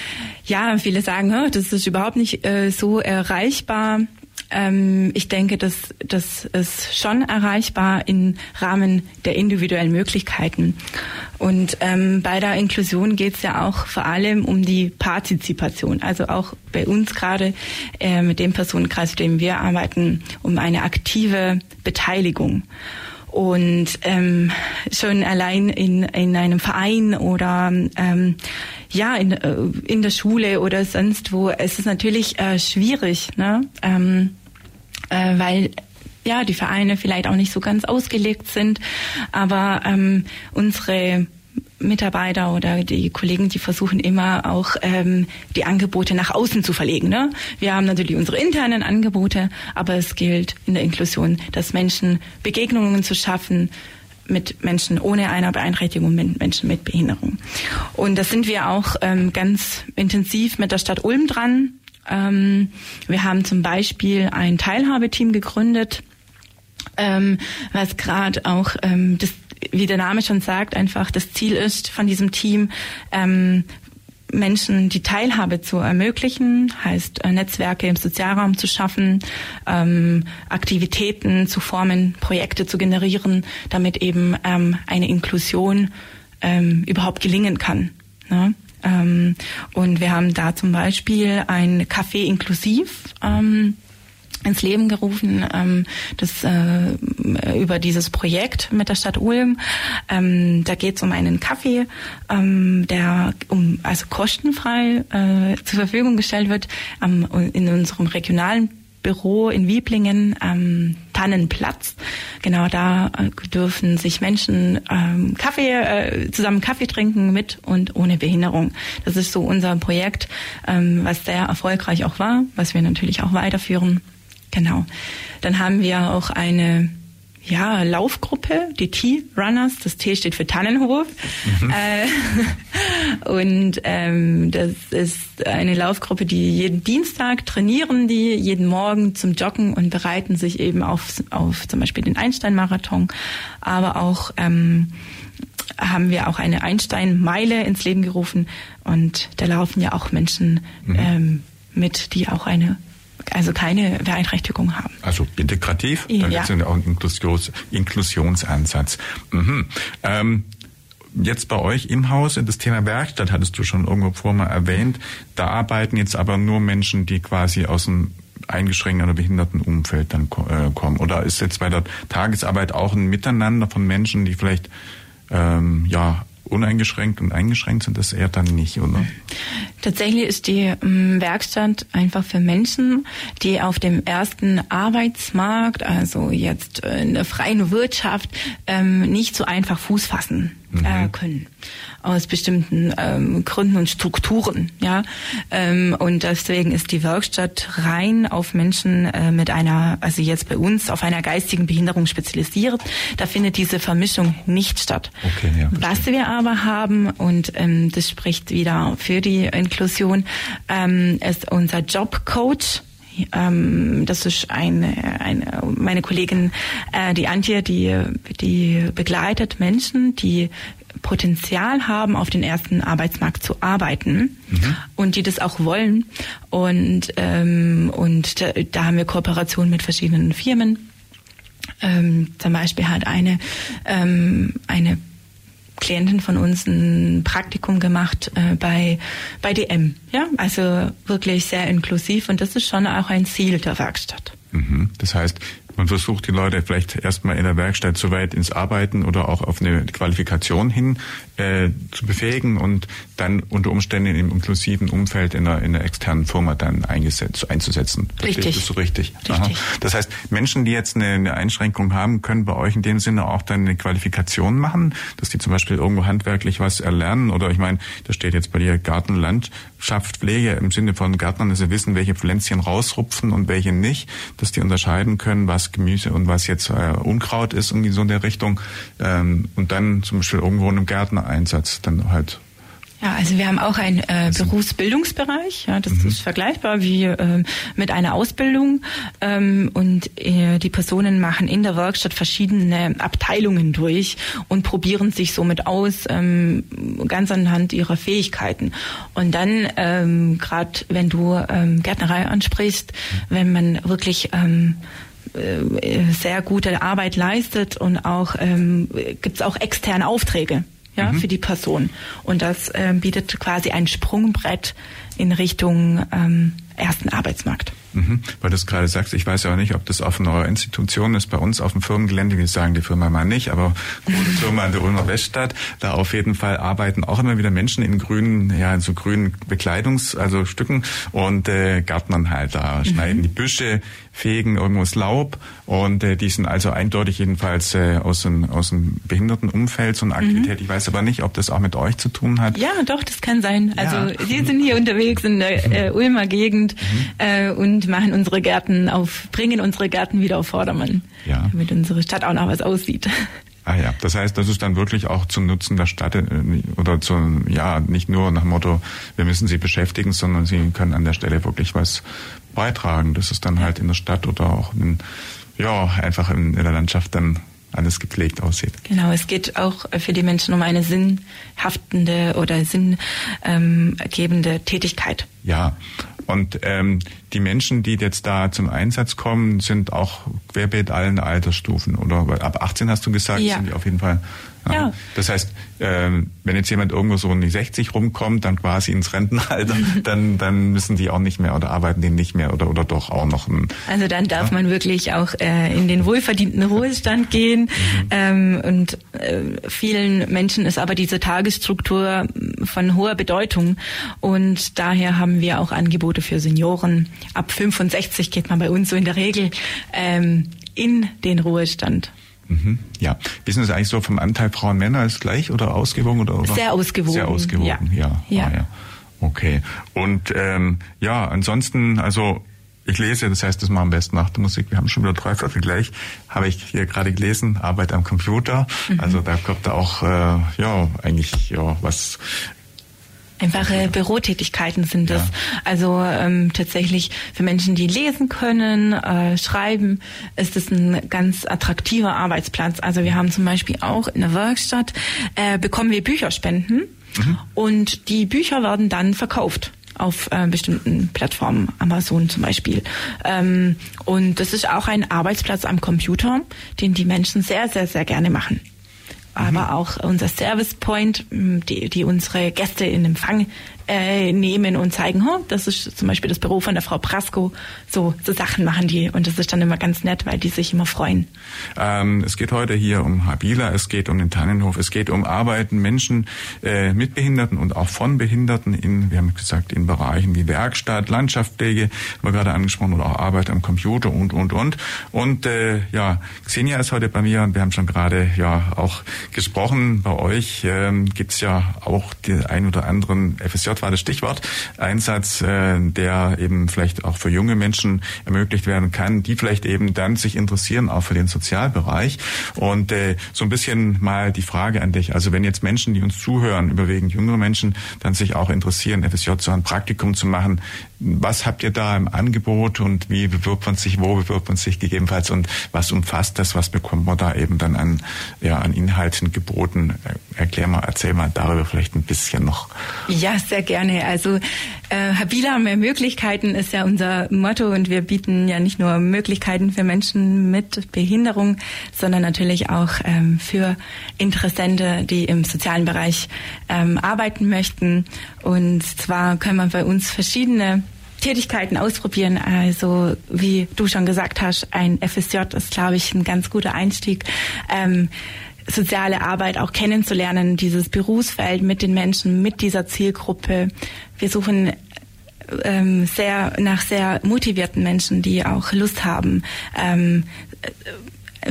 ja, viele sagen, das ist überhaupt nicht äh, so erreichbar. Ähm, ich denke, dass das ist schon erreichbar im Rahmen der individuellen Möglichkeiten. Und ähm, bei der Inklusion geht es ja auch vor allem um die Partizipation. Also auch bei uns gerade äh, mit dem Personenkreis, mit dem wir arbeiten, um eine aktive Beteiligung. Und ähm, schon allein in, in einem Verein oder ähm, ja in, äh, in der Schule oder sonst wo, es ist natürlich äh, schwierig, ne? Ähm, äh, weil ja die Vereine vielleicht auch nicht so ganz ausgelegt sind, aber ähm, unsere Mitarbeiter oder die Kollegen, die versuchen immer auch ähm, die Angebote nach außen zu verlegen. Ne? Wir haben natürlich unsere internen Angebote, aber es gilt in der Inklusion, dass Menschen Begegnungen zu schaffen mit Menschen ohne einer Beeinträchtigung, mit Menschen mit Behinderung. Und da sind wir auch ähm, ganz intensiv mit der Stadt Ulm dran. Ähm, wir haben zum Beispiel ein Teilhabeteam gegründet, ähm, was gerade auch ähm, das, wie der Name schon sagt, einfach das Ziel ist von diesem Team, ähm, Menschen die Teilhabe zu ermöglichen, heißt äh, Netzwerke im Sozialraum zu schaffen, ähm, Aktivitäten zu formen, Projekte zu generieren, damit eben ähm, eine Inklusion ähm, überhaupt gelingen kann. Ne? Ähm, und wir haben da zum Beispiel ein Café inklusiv ähm, ins Leben gerufen, ähm, das äh, über dieses Projekt mit der Stadt Ulm. Ähm, da geht es um einen Kaffee, ähm, der um also kostenfrei äh, zur Verfügung gestellt wird ähm, in unserem regionalen Büro in Wieblingen am Tannenplatz. Genau da äh, dürfen sich Menschen ähm, Kaffee äh, zusammen Kaffee trinken mit und ohne Behinderung. Das ist so unser Projekt, ähm, was sehr erfolgreich auch war, was wir natürlich auch weiterführen. Genau. Dann haben wir auch eine ja, Laufgruppe, die T-Runners. Das T steht für Tannenhof. Mhm. Äh, und ähm, das ist eine Laufgruppe, die jeden Dienstag trainieren, die jeden Morgen zum Joggen und bereiten sich eben auf, auf zum Beispiel den Einstein-Marathon. Aber auch ähm, haben wir auch eine Einstein-Meile ins Leben gerufen. Und da laufen ja auch Menschen mhm. ähm, mit, die auch eine also keine Beeinträchtigung haben. Also integrativ, dann ja. ist ja auch ein Inklusions Inklusionsansatz. Mhm. Ähm, jetzt bei euch im Haus, das Thema Werkstatt hattest du schon irgendwo vor mal erwähnt. Da arbeiten jetzt aber nur Menschen, die quasi aus dem eingeschränkten oder behinderten Umfeld dann äh, kommen. Oder ist jetzt bei der Tagesarbeit auch ein Miteinander von Menschen, die vielleicht ähm, ja uneingeschränkt und eingeschränkt sind das eher dann nicht, oder? Tatsächlich ist die ähm, Werkstatt einfach für Menschen, die auf dem ersten Arbeitsmarkt, also jetzt äh, in der freien Wirtschaft, ähm, nicht so einfach Fuß fassen äh, mhm. können aus bestimmten ähm, Gründen und Strukturen, ja. Ähm, und deswegen ist die Werkstatt rein auf Menschen äh, mit einer, also jetzt bei uns auf einer geistigen Behinderung spezialisiert. Da findet diese Vermischung nicht statt. Okay, ja, Was wir aber haben und ähm, das spricht wieder für die Inklusion, ähm, ist unser Jobcoach ähm, das ist eine, eine meine Kollegin, äh, die Antje, die, die begleitet Menschen, die Potenzial haben, auf den ersten Arbeitsmarkt zu arbeiten mhm. und die das auch wollen. Und, ähm, und da, da haben wir Kooperationen mit verschiedenen Firmen. Ähm, zum Beispiel hat eine, ähm, eine Klientin von uns ein Praktikum gemacht äh, bei, bei DM. Ja, also wirklich sehr inklusiv und das ist schon auch ein Ziel der Werkstatt. Mhm. Das heißt, man versucht die Leute vielleicht erstmal in der Werkstatt so weit ins Arbeiten oder auch auf eine Qualifikation hin äh, zu befähigen und dann unter Umständen im inklusiven Umfeld in einer, in einer externen Firma dann eingesetzt, einzusetzen. Richtig. Das ist so richtig. richtig. Das heißt, Menschen, die jetzt eine, eine Einschränkung haben, können bei euch in dem Sinne auch dann eine Qualifikation machen, dass die zum Beispiel irgendwo handwerklich was erlernen oder ich meine, da steht jetzt bei dir Gartenlandschaft, Pflege im Sinne von Gärtnern, dass sie wissen, welche Pflänzchen rausrupfen und welche nicht, dass die unterscheiden können, was Gemüse und was jetzt äh, Unkraut ist, irgendwie so in der Richtung. Ähm, und dann zum Beispiel irgendwo in einem Gärtnereinsatz dann halt ja, also wir haben auch einen äh, Berufsbildungsbereich. Ja, das mhm. ist vergleichbar wie äh, mit einer Ausbildung. Ähm, und äh, die Personen machen in der Werkstatt verschiedene Abteilungen durch und probieren sich somit aus, ähm, ganz anhand ihrer Fähigkeiten. Und dann, ähm, gerade wenn du ähm, Gärtnerei ansprichst, wenn man wirklich ähm, äh, sehr gute Arbeit leistet und auch ähm, gibt es auch externe Aufträge ja, mhm. für die Person. Und das ähm, bietet quasi ein Sprungbrett in Richtung ähm, ersten Arbeitsmarkt. Mhm. Weil du es gerade sagst, ich weiß ja auch nicht, ob das auf einer Institution ist. Bei uns auf dem Firmengelände, wir sagen die Firma mal nicht, aber große Firma in der Ulmer Weststadt, da auf jeden Fall arbeiten auch immer wieder Menschen in grünen, ja, in so grünen Bekleidungs-, also Stücken und äh, Gärtnern halt da, mhm. schneiden die Büsche, fegen irgendwas Laub und äh, die sind also eindeutig jedenfalls äh, aus, dem, aus dem Behindertenumfeld so eine Aktivität. Mhm. Ich weiß aber nicht, ob das auch mit euch zu tun hat. Ja, doch, das kann sein. Also ja. Sie sind hier unterwegs in der äh, Ulmer Gegend mhm. äh, und machen unsere Gärten auf, bringen unsere Gärten wieder auf Vordermann, ja. damit unsere Stadt auch noch was aussieht. Ah ja, das heißt, das ist dann wirklich auch zum Nutzen der Stadt äh, oder zu, ja, nicht nur nach Motto, wir müssen sie beschäftigen, sondern sie können an der Stelle wirklich was beitragen, dass es dann halt in der Stadt oder auch in, ja, einfach in, in der Landschaft dann alles gepflegt aussieht. Genau, es geht auch für die Menschen um eine sinnhaftende oder sinngebende ähm, Tätigkeit. Ja, und ähm, die Menschen, die jetzt da zum Einsatz kommen, sind auch querbeet allen Altersstufen, oder? Ab 18 hast du gesagt, ja. sind die auf jeden Fall ja. Das heißt, ähm, wenn jetzt jemand irgendwo so um die 60 rumkommt, dann quasi ins Rentenalter, dann, dann müssen die auch nicht mehr oder arbeiten die nicht mehr oder, oder doch auch noch. Ein, also dann darf ja? man wirklich auch äh, in den wohlverdienten Ruhestand gehen. Mhm. Ähm, und äh, vielen Menschen ist aber diese Tagesstruktur von hoher Bedeutung. Und daher haben wir auch Angebote für Senioren. Ab 65 geht man bei uns so in der Regel ähm, in den Ruhestand. Mhm. Ja. Wissen Sie eigentlich so vom Anteil Frauen Männer ist gleich oder ausgewogen oder? oder? Sehr ausgewogen. Sehr ausgewogen, ja. Ja. ja. Ah, ja. Okay. Und ähm, ja, ansonsten, also ich lese, das heißt, das machen am besten nach der Musik. Wir haben schon wieder drei Viertel gleich. Habe ich hier gerade gelesen, Arbeit am Computer. Mhm. Also da kommt da auch äh, ja eigentlich ja was Einfache Bürotätigkeiten sind es. Ja. Also ähm, tatsächlich für Menschen, die lesen können, äh, schreiben, ist es ein ganz attraktiver Arbeitsplatz. Also wir haben zum Beispiel auch in der Werkstatt äh, bekommen wir Bücherspenden mhm. und die Bücher werden dann verkauft auf äh, bestimmten Plattformen, Amazon zum Beispiel. Ähm, und das ist auch ein Arbeitsplatz am Computer, den die Menschen sehr, sehr, sehr gerne machen. Aber mhm. auch unser Service Point, die, die unsere Gäste in Empfang äh, nehmen und zeigen, oh, das ist zum Beispiel das Büro von der Frau Prasko. So, so Sachen machen die und das ist dann immer ganz nett, weil die sich immer freuen. Ähm, es geht heute hier um Habila, es geht um den Tannenhof, es geht um Arbeiten Menschen äh, mit Behinderten und auch von Behinderten in, wir haben gesagt, in Bereichen wie Werkstatt, Landschaftspflege, haben wir gerade angesprochen, oder auch Arbeit am Computer und, und, und. Und äh, ja, Xenia ist heute bei mir und wir haben schon gerade ja auch gesprochen. Bei euch ähm, gibt ja auch die ein oder anderen FSJ war das Stichwort. Einsatz, äh, der eben vielleicht auch für junge Menschen ermöglicht werden kann, die vielleicht eben dann sich interessieren auch für den Sozialbereich. Und äh, so ein bisschen mal die Frage an dich. Also wenn jetzt Menschen, die uns zuhören, überwiegend jüngere Menschen, dann sich auch interessieren, FSJ so ein Praktikum zu machen, was habt ihr da im Angebot und wie bewirbt man sich, wo bewirbt man sich gegebenenfalls und was umfasst das, was bekommt man da eben dann an, ja, an Inhalten geboten? Erklär mal, erzähl mal darüber vielleicht ein bisschen noch. Ja, sehr gerne. Also äh, Habila mehr Möglichkeiten ist ja unser Motto und wir bieten ja nicht nur Möglichkeiten für Menschen mit Behinderung, sondern natürlich auch ähm, für Interessente, die im sozialen Bereich ähm, arbeiten möchten. Und zwar können wir bei uns verschiedene Tätigkeiten ausprobieren. Also wie du schon gesagt hast, ein FSJ ist, glaube ich, ein ganz guter Einstieg. Ähm, soziale Arbeit auch kennenzulernen, dieses Berufsfeld mit den Menschen, mit dieser Zielgruppe. Wir suchen ähm, sehr nach sehr motivierten Menschen, die auch Lust haben, ähm,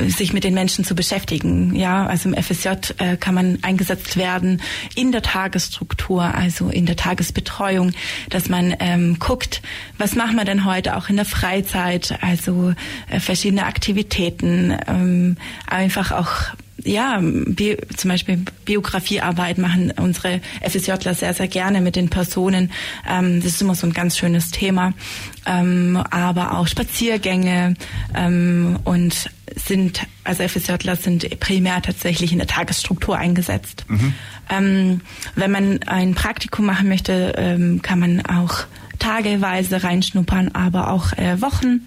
sich mit den Menschen zu beschäftigen. Ja, also im FSJ äh, kann man eingesetzt werden in der Tagesstruktur, also in der Tagesbetreuung, dass man ähm, guckt, was machen wir denn heute auch in der Freizeit, also äh, verschiedene Aktivitäten, ähm, einfach auch ja, Bi zum Beispiel Biografiearbeit machen unsere FSJler sehr, sehr gerne mit den Personen. Ähm, das ist immer so ein ganz schönes Thema. Ähm, aber auch Spaziergänge ähm, und sind, also FSJler sind primär tatsächlich in der Tagesstruktur eingesetzt. Mhm. Ähm, wenn man ein Praktikum machen möchte, ähm, kann man auch tageweise reinschnuppern, aber auch äh, Wochen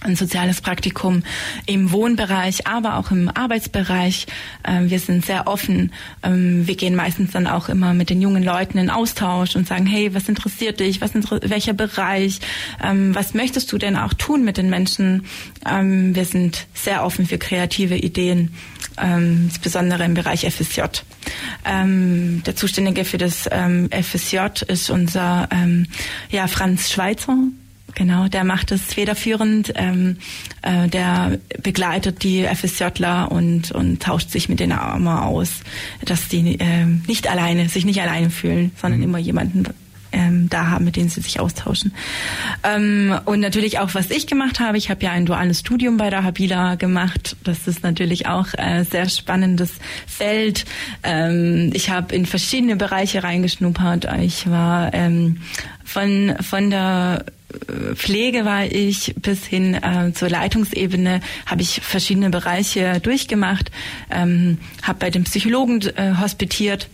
ein soziales Praktikum im Wohnbereich, aber auch im Arbeitsbereich. Ähm, wir sind sehr offen. Ähm, wir gehen meistens dann auch immer mit den jungen Leuten in Austausch und sagen, hey, was interessiert dich? Was welcher Bereich? Ähm, was möchtest du denn auch tun mit den Menschen? wir sind sehr offen für kreative Ideen, insbesondere im Bereich FSJ. der Zuständige für das FSJ ist unser ja, Franz Schweizer Genau, der macht es federführend, ähm, äh, der begleitet die FSJler und, und tauscht sich mit denen immer aus, dass die äh, nicht alleine, sich nicht alleine fühlen, sondern mhm. immer jemanden ähm, da haben, mit denen sie sich austauschen. Ähm, und natürlich auch, was ich gemacht habe. Ich habe ja ein duales Studium bei der Habila gemacht. Das ist natürlich auch ein sehr spannendes Feld. Ähm, ich habe in verschiedene Bereiche reingeschnuppert. Ich war ähm, von, von der Pflege war ich bis hin äh, zur Leitungsebene, habe ich verschiedene Bereiche durchgemacht, ähm, habe bei den Psychologen äh, hospitiert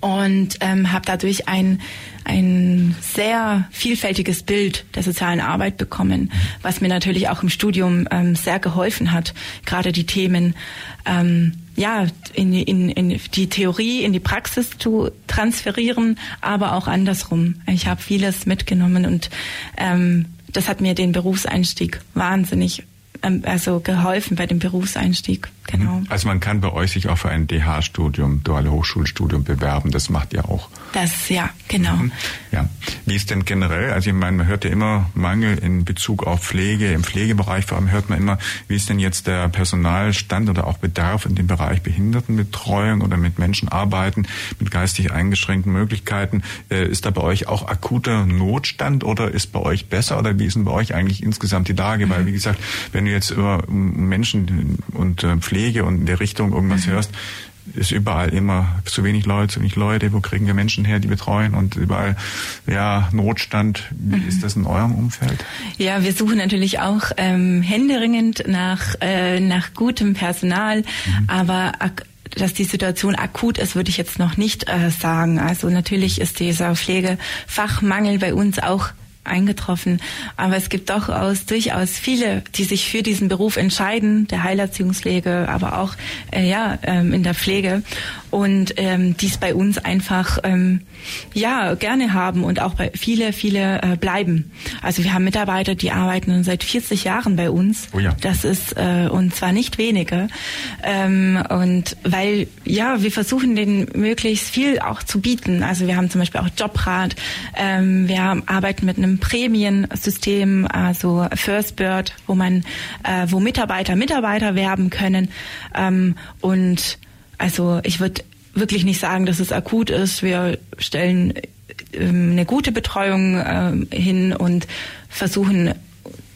und ähm, habe dadurch ein ein sehr vielfältiges Bild der sozialen Arbeit bekommen, was mir natürlich auch im Studium ähm, sehr geholfen hat, gerade die Themen ähm, ja in, in, in die Theorie in die Praxis zu transferieren, aber auch andersrum. Ich habe vieles mitgenommen und ähm, das hat mir den Berufseinstieg wahnsinnig ähm, also geholfen bei dem Berufseinstieg. Genau. Mhm. Also man kann bei euch sich auch für ein DH-Studium, duale Hochschulstudium bewerben. Das macht ihr auch. Das, ja, genau. Mhm. Ja. Wie ist denn generell, also ich meine, man hört ja immer Mangel in Bezug auf Pflege, im Pflegebereich vor allem hört man immer, wie ist denn jetzt der Personalstand oder auch Bedarf in dem Bereich Behindertenbetreuung oder mit Menschen arbeiten, mit geistig eingeschränkten Möglichkeiten. Äh, ist da bei euch auch akuter Notstand oder ist bei euch besser oder wie ist denn bei euch eigentlich insgesamt die Lage? Mhm. Weil, wie gesagt, wenn du jetzt über Menschen und äh, Pflege Pflege und in der Richtung irgendwas mhm. hörst, ist überall immer zu wenig Leute, zu wenig Leute, wo kriegen wir Menschen her, die betreuen und überall ja Notstand. Wie ist das in eurem Umfeld? Ja, wir suchen natürlich auch ähm, händeringend nach äh, nach gutem Personal, mhm. aber dass die Situation akut ist, würde ich jetzt noch nicht äh, sagen. Also natürlich ist dieser Pflegefachmangel bei uns auch eingetroffen. Aber es gibt doch aus, durchaus viele, die sich für diesen Beruf entscheiden, der Heilerziehungspflege, aber auch äh, ja ähm, in der Pflege und ähm, dies bei uns einfach ähm, ja gerne haben und auch bei viele viele äh, bleiben. Also wir haben Mitarbeiter, die arbeiten seit 40 Jahren bei uns. Oh ja. Das ist äh, und zwar nicht wenige. Ähm, und weil ja wir versuchen den möglichst viel auch zu bieten. Also wir haben zum Beispiel auch Jobrat. Ähm, wir haben, arbeiten mit einem Prämiensystem, also First Bird, wo man äh, wo Mitarbeiter Mitarbeiter werben können ähm, und also ich würde wirklich nicht sagen, dass es akut ist. Wir stellen ähm, eine gute Betreuung ähm, hin und versuchen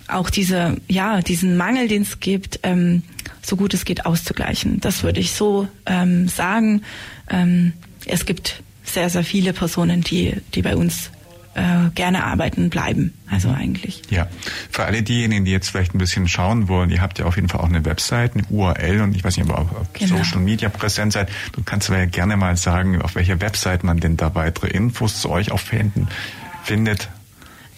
auch diese, ja, diesen Mangel, den es gibt, ähm, so gut es geht auszugleichen. Das würde ich so ähm, sagen. Ähm, es gibt sehr, sehr viele Personen, die, die bei uns äh, gerne arbeiten bleiben. Also eigentlich. Ja, für alle diejenigen, die jetzt vielleicht ein bisschen schauen wollen, ihr habt ja auf jeden Fall auch eine Website, eine URL und ich weiß nicht, ob ihr auf genau. Social Media präsent seid. Du kannst mir ja gerne mal sagen, auf welcher Website man denn da weitere Infos zu euch auch finden, findet.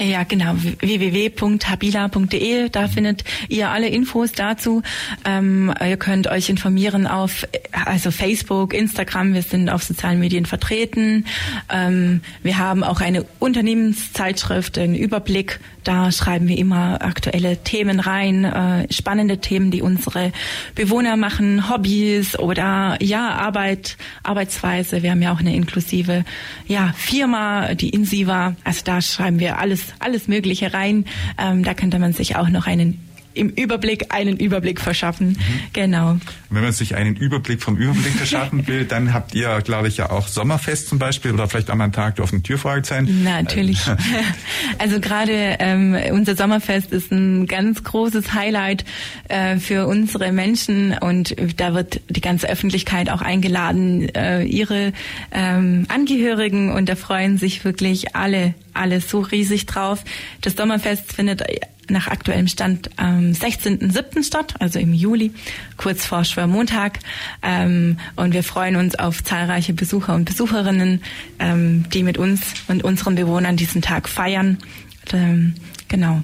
Ja, genau, www.habila.de, da findet ihr alle Infos dazu. Ähm, ihr könnt euch informieren auf also Facebook, Instagram, wir sind auf sozialen Medien vertreten. Ähm, wir haben auch eine Unternehmenszeitschrift, einen Überblick, da schreiben wir immer aktuelle Themen rein, äh, spannende Themen, die unsere Bewohner machen, Hobbys oder ja, Arbeit, Arbeitsweise. Wir haben ja auch eine inklusive ja, Firma, die Insiva. Also da schreiben wir alles alles Mögliche rein. Ähm, da könnte man sich auch noch einen im Überblick einen Überblick verschaffen. Mhm. Genau. Wenn man sich einen Überblick vom Überblick verschaffen will, dann habt ihr, glaube ich, ja auch Sommerfest zum Beispiel oder vielleicht einmal einen Tag auf den Türfragezeichen. Natürlich. also gerade ähm, unser Sommerfest ist ein ganz großes Highlight äh, für unsere Menschen und da wird die ganze Öffentlichkeit auch eingeladen, äh, ihre ähm, Angehörigen und da freuen sich wirklich alle, alle so riesig drauf. Das Sommerfest findet nach aktuellem Stand am 16.07. statt, also im Juli, kurz vor Schwörmontag. Ähm, und wir freuen uns auf zahlreiche Besucher und Besucherinnen, ähm, die mit uns und unseren Bewohnern diesen Tag feiern. Ähm, genau.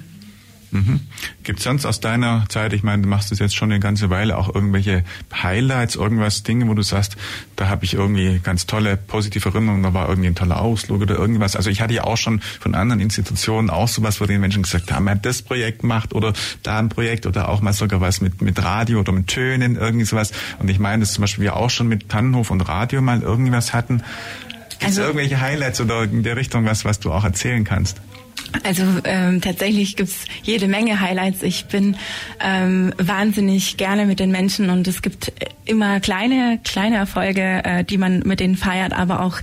Mhm. Gibt es sonst aus deiner Zeit, ich meine, du machst das jetzt schon eine ganze Weile, auch irgendwelche Highlights, irgendwas, Dinge, wo du sagst, da habe ich irgendwie ganz tolle positive Erinnerungen, da war irgendwie ein toller Ausflug oder irgendwas. Also ich hatte ja auch schon von anderen Institutionen auch sowas, wo die Menschen gesagt haben, man das Projekt macht oder da ein Projekt oder auch mal sogar was mit, mit Radio oder mit Tönen, irgendwie sowas. Und ich meine, dass zum Beispiel wir auch schon mit Tannenhof und Radio mal irgendwas hatten. Gibt es also, irgendwelche Highlights oder in der Richtung was, was du auch erzählen kannst? Also ähm, tatsächlich gibt's jede Menge Highlights. Ich bin ähm, wahnsinnig gerne mit den Menschen und es gibt immer kleine, kleine Erfolge, äh, die man mit denen feiert, aber auch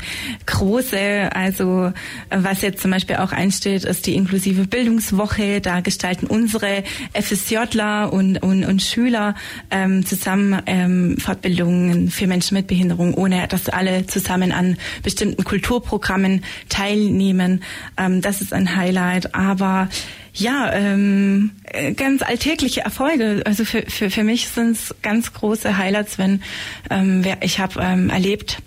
große. Also was jetzt zum Beispiel auch einsteht, ist die inklusive Bildungswoche. Da gestalten unsere FSJler und, und, und Schüler ähm, zusammen ähm, Fortbildungen für Menschen mit Behinderung, ohne dass alle zusammen an bestimmten Kulturprogrammen teilnehmen. Ähm, das ist ein Highlight. Highlight, aber ja, ähm, ganz alltägliche Erfolge. Also für, für, für mich sind es ganz große Highlights, wenn ähm, ich habe ähm, erlebt,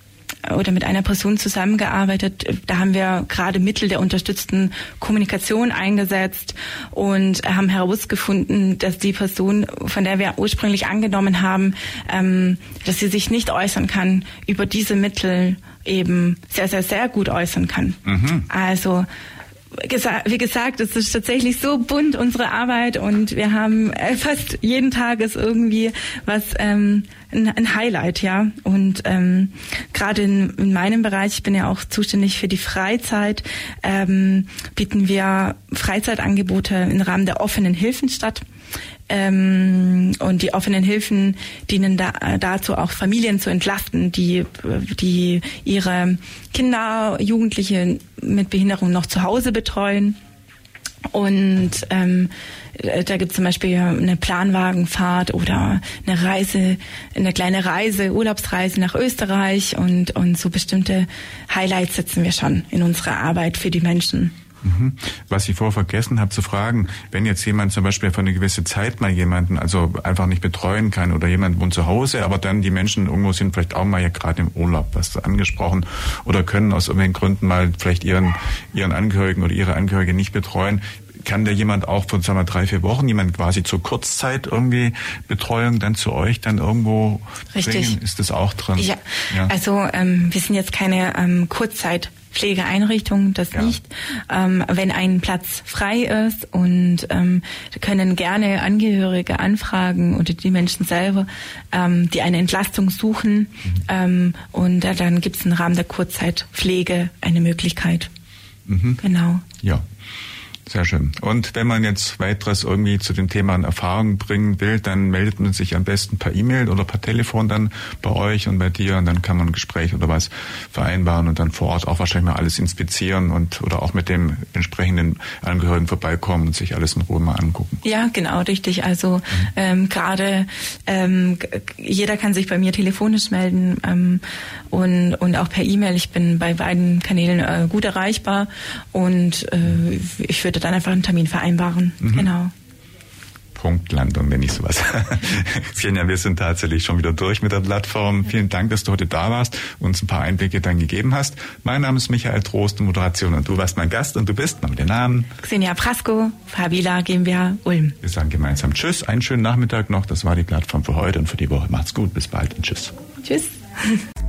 oder mit einer Person zusammengearbeitet. Da haben wir gerade Mittel der unterstützten Kommunikation eingesetzt und haben herausgefunden, dass die Person, von der wir ursprünglich angenommen haben, ähm, dass sie sich nicht äußern kann, über diese Mittel eben sehr, sehr, sehr gut äußern kann. Mhm. Also wie gesagt, es ist tatsächlich so bunt unsere Arbeit. Und wir haben äh, fast jeden Tag ist irgendwie was ähm, ein, ein Highlight, ja. Und ähm, gerade in, in meinem Bereich, ich bin ja auch zuständig für die Freizeit, ähm, bieten wir Freizeitangebote im Rahmen der offenen Hilfen statt. Ähm, und die offenen Hilfen dienen da, dazu, auch Familien zu entlasten, die, die ihre Kinder, Jugendliche mit Behinderung noch zu Hause betreuen. Und ähm, da gibt es zum Beispiel eine Planwagenfahrt oder eine Reise, eine kleine Reise, Urlaubsreise nach Österreich und, und so bestimmte Highlights setzen wir schon in unserer Arbeit für die Menschen. Mhm. Was ich vorher vergessen habe zu fragen, wenn jetzt jemand zum Beispiel für eine gewisse Zeit mal jemanden also einfach nicht betreuen kann oder jemand wohnt zu Hause, aber dann die Menschen irgendwo sind vielleicht auch mal ja gerade im Urlaub, was angesprochen, oder können aus irgendwelchen Gründen mal vielleicht ihren, ihren Angehörigen oder ihre Angehörige nicht betreuen, kann der jemand auch von sagen wir, drei, vier Wochen, jemand quasi zur Kurzzeit irgendwie Betreuung dann zu euch dann irgendwo Richtig. bringen? Ist das auch drin? Ja, ja. also ähm, wir sind jetzt keine ähm, Kurzzeit. Pflegeeinrichtung, das ja. nicht. Ähm, wenn ein Platz frei ist und ähm, können gerne Angehörige anfragen oder die Menschen selber, ähm, die eine Entlastung suchen. Mhm. Ähm, und äh, dann gibt es im Rahmen der Kurzzeitpflege eine Möglichkeit. Mhm. Genau. Ja, sehr schön. Und wenn man jetzt weiteres irgendwie zu dem Thema in Erfahrung bringen will, dann meldet man sich am besten per E-Mail oder per Telefon dann bei euch und bei dir und dann kann man ein Gespräch oder was vereinbaren und dann vor Ort auch wahrscheinlich mal alles inspizieren und oder auch mit dem entsprechenden Angehörigen vorbeikommen und sich alles in Ruhe mal angucken. Ja, genau, richtig. Also mhm. ähm, gerade ähm, jeder kann sich bei mir telefonisch melden ähm, und, und auch per E-Mail. Ich bin bei beiden Kanälen äh, gut erreichbar und äh, ich würde dann einfach einen Termin vereinbaren. Mhm. Genau. Punktlandung, wenn ich sowas. Xenia, wir sind tatsächlich schon wieder durch mit der Plattform. Vielen Dank, dass du heute da warst und uns ein paar Einblicke dann gegeben hast. Mein Name ist Michael Trost, Moderation und du warst mein Gast und du bist, mal den Namen. Xenia Prasco, Fabila GmbH, Ulm. Wir sagen gemeinsam Tschüss, einen schönen Nachmittag noch. Das war die Plattform für heute und für die Woche. Macht's gut, bis bald und Tschüss. Tschüss.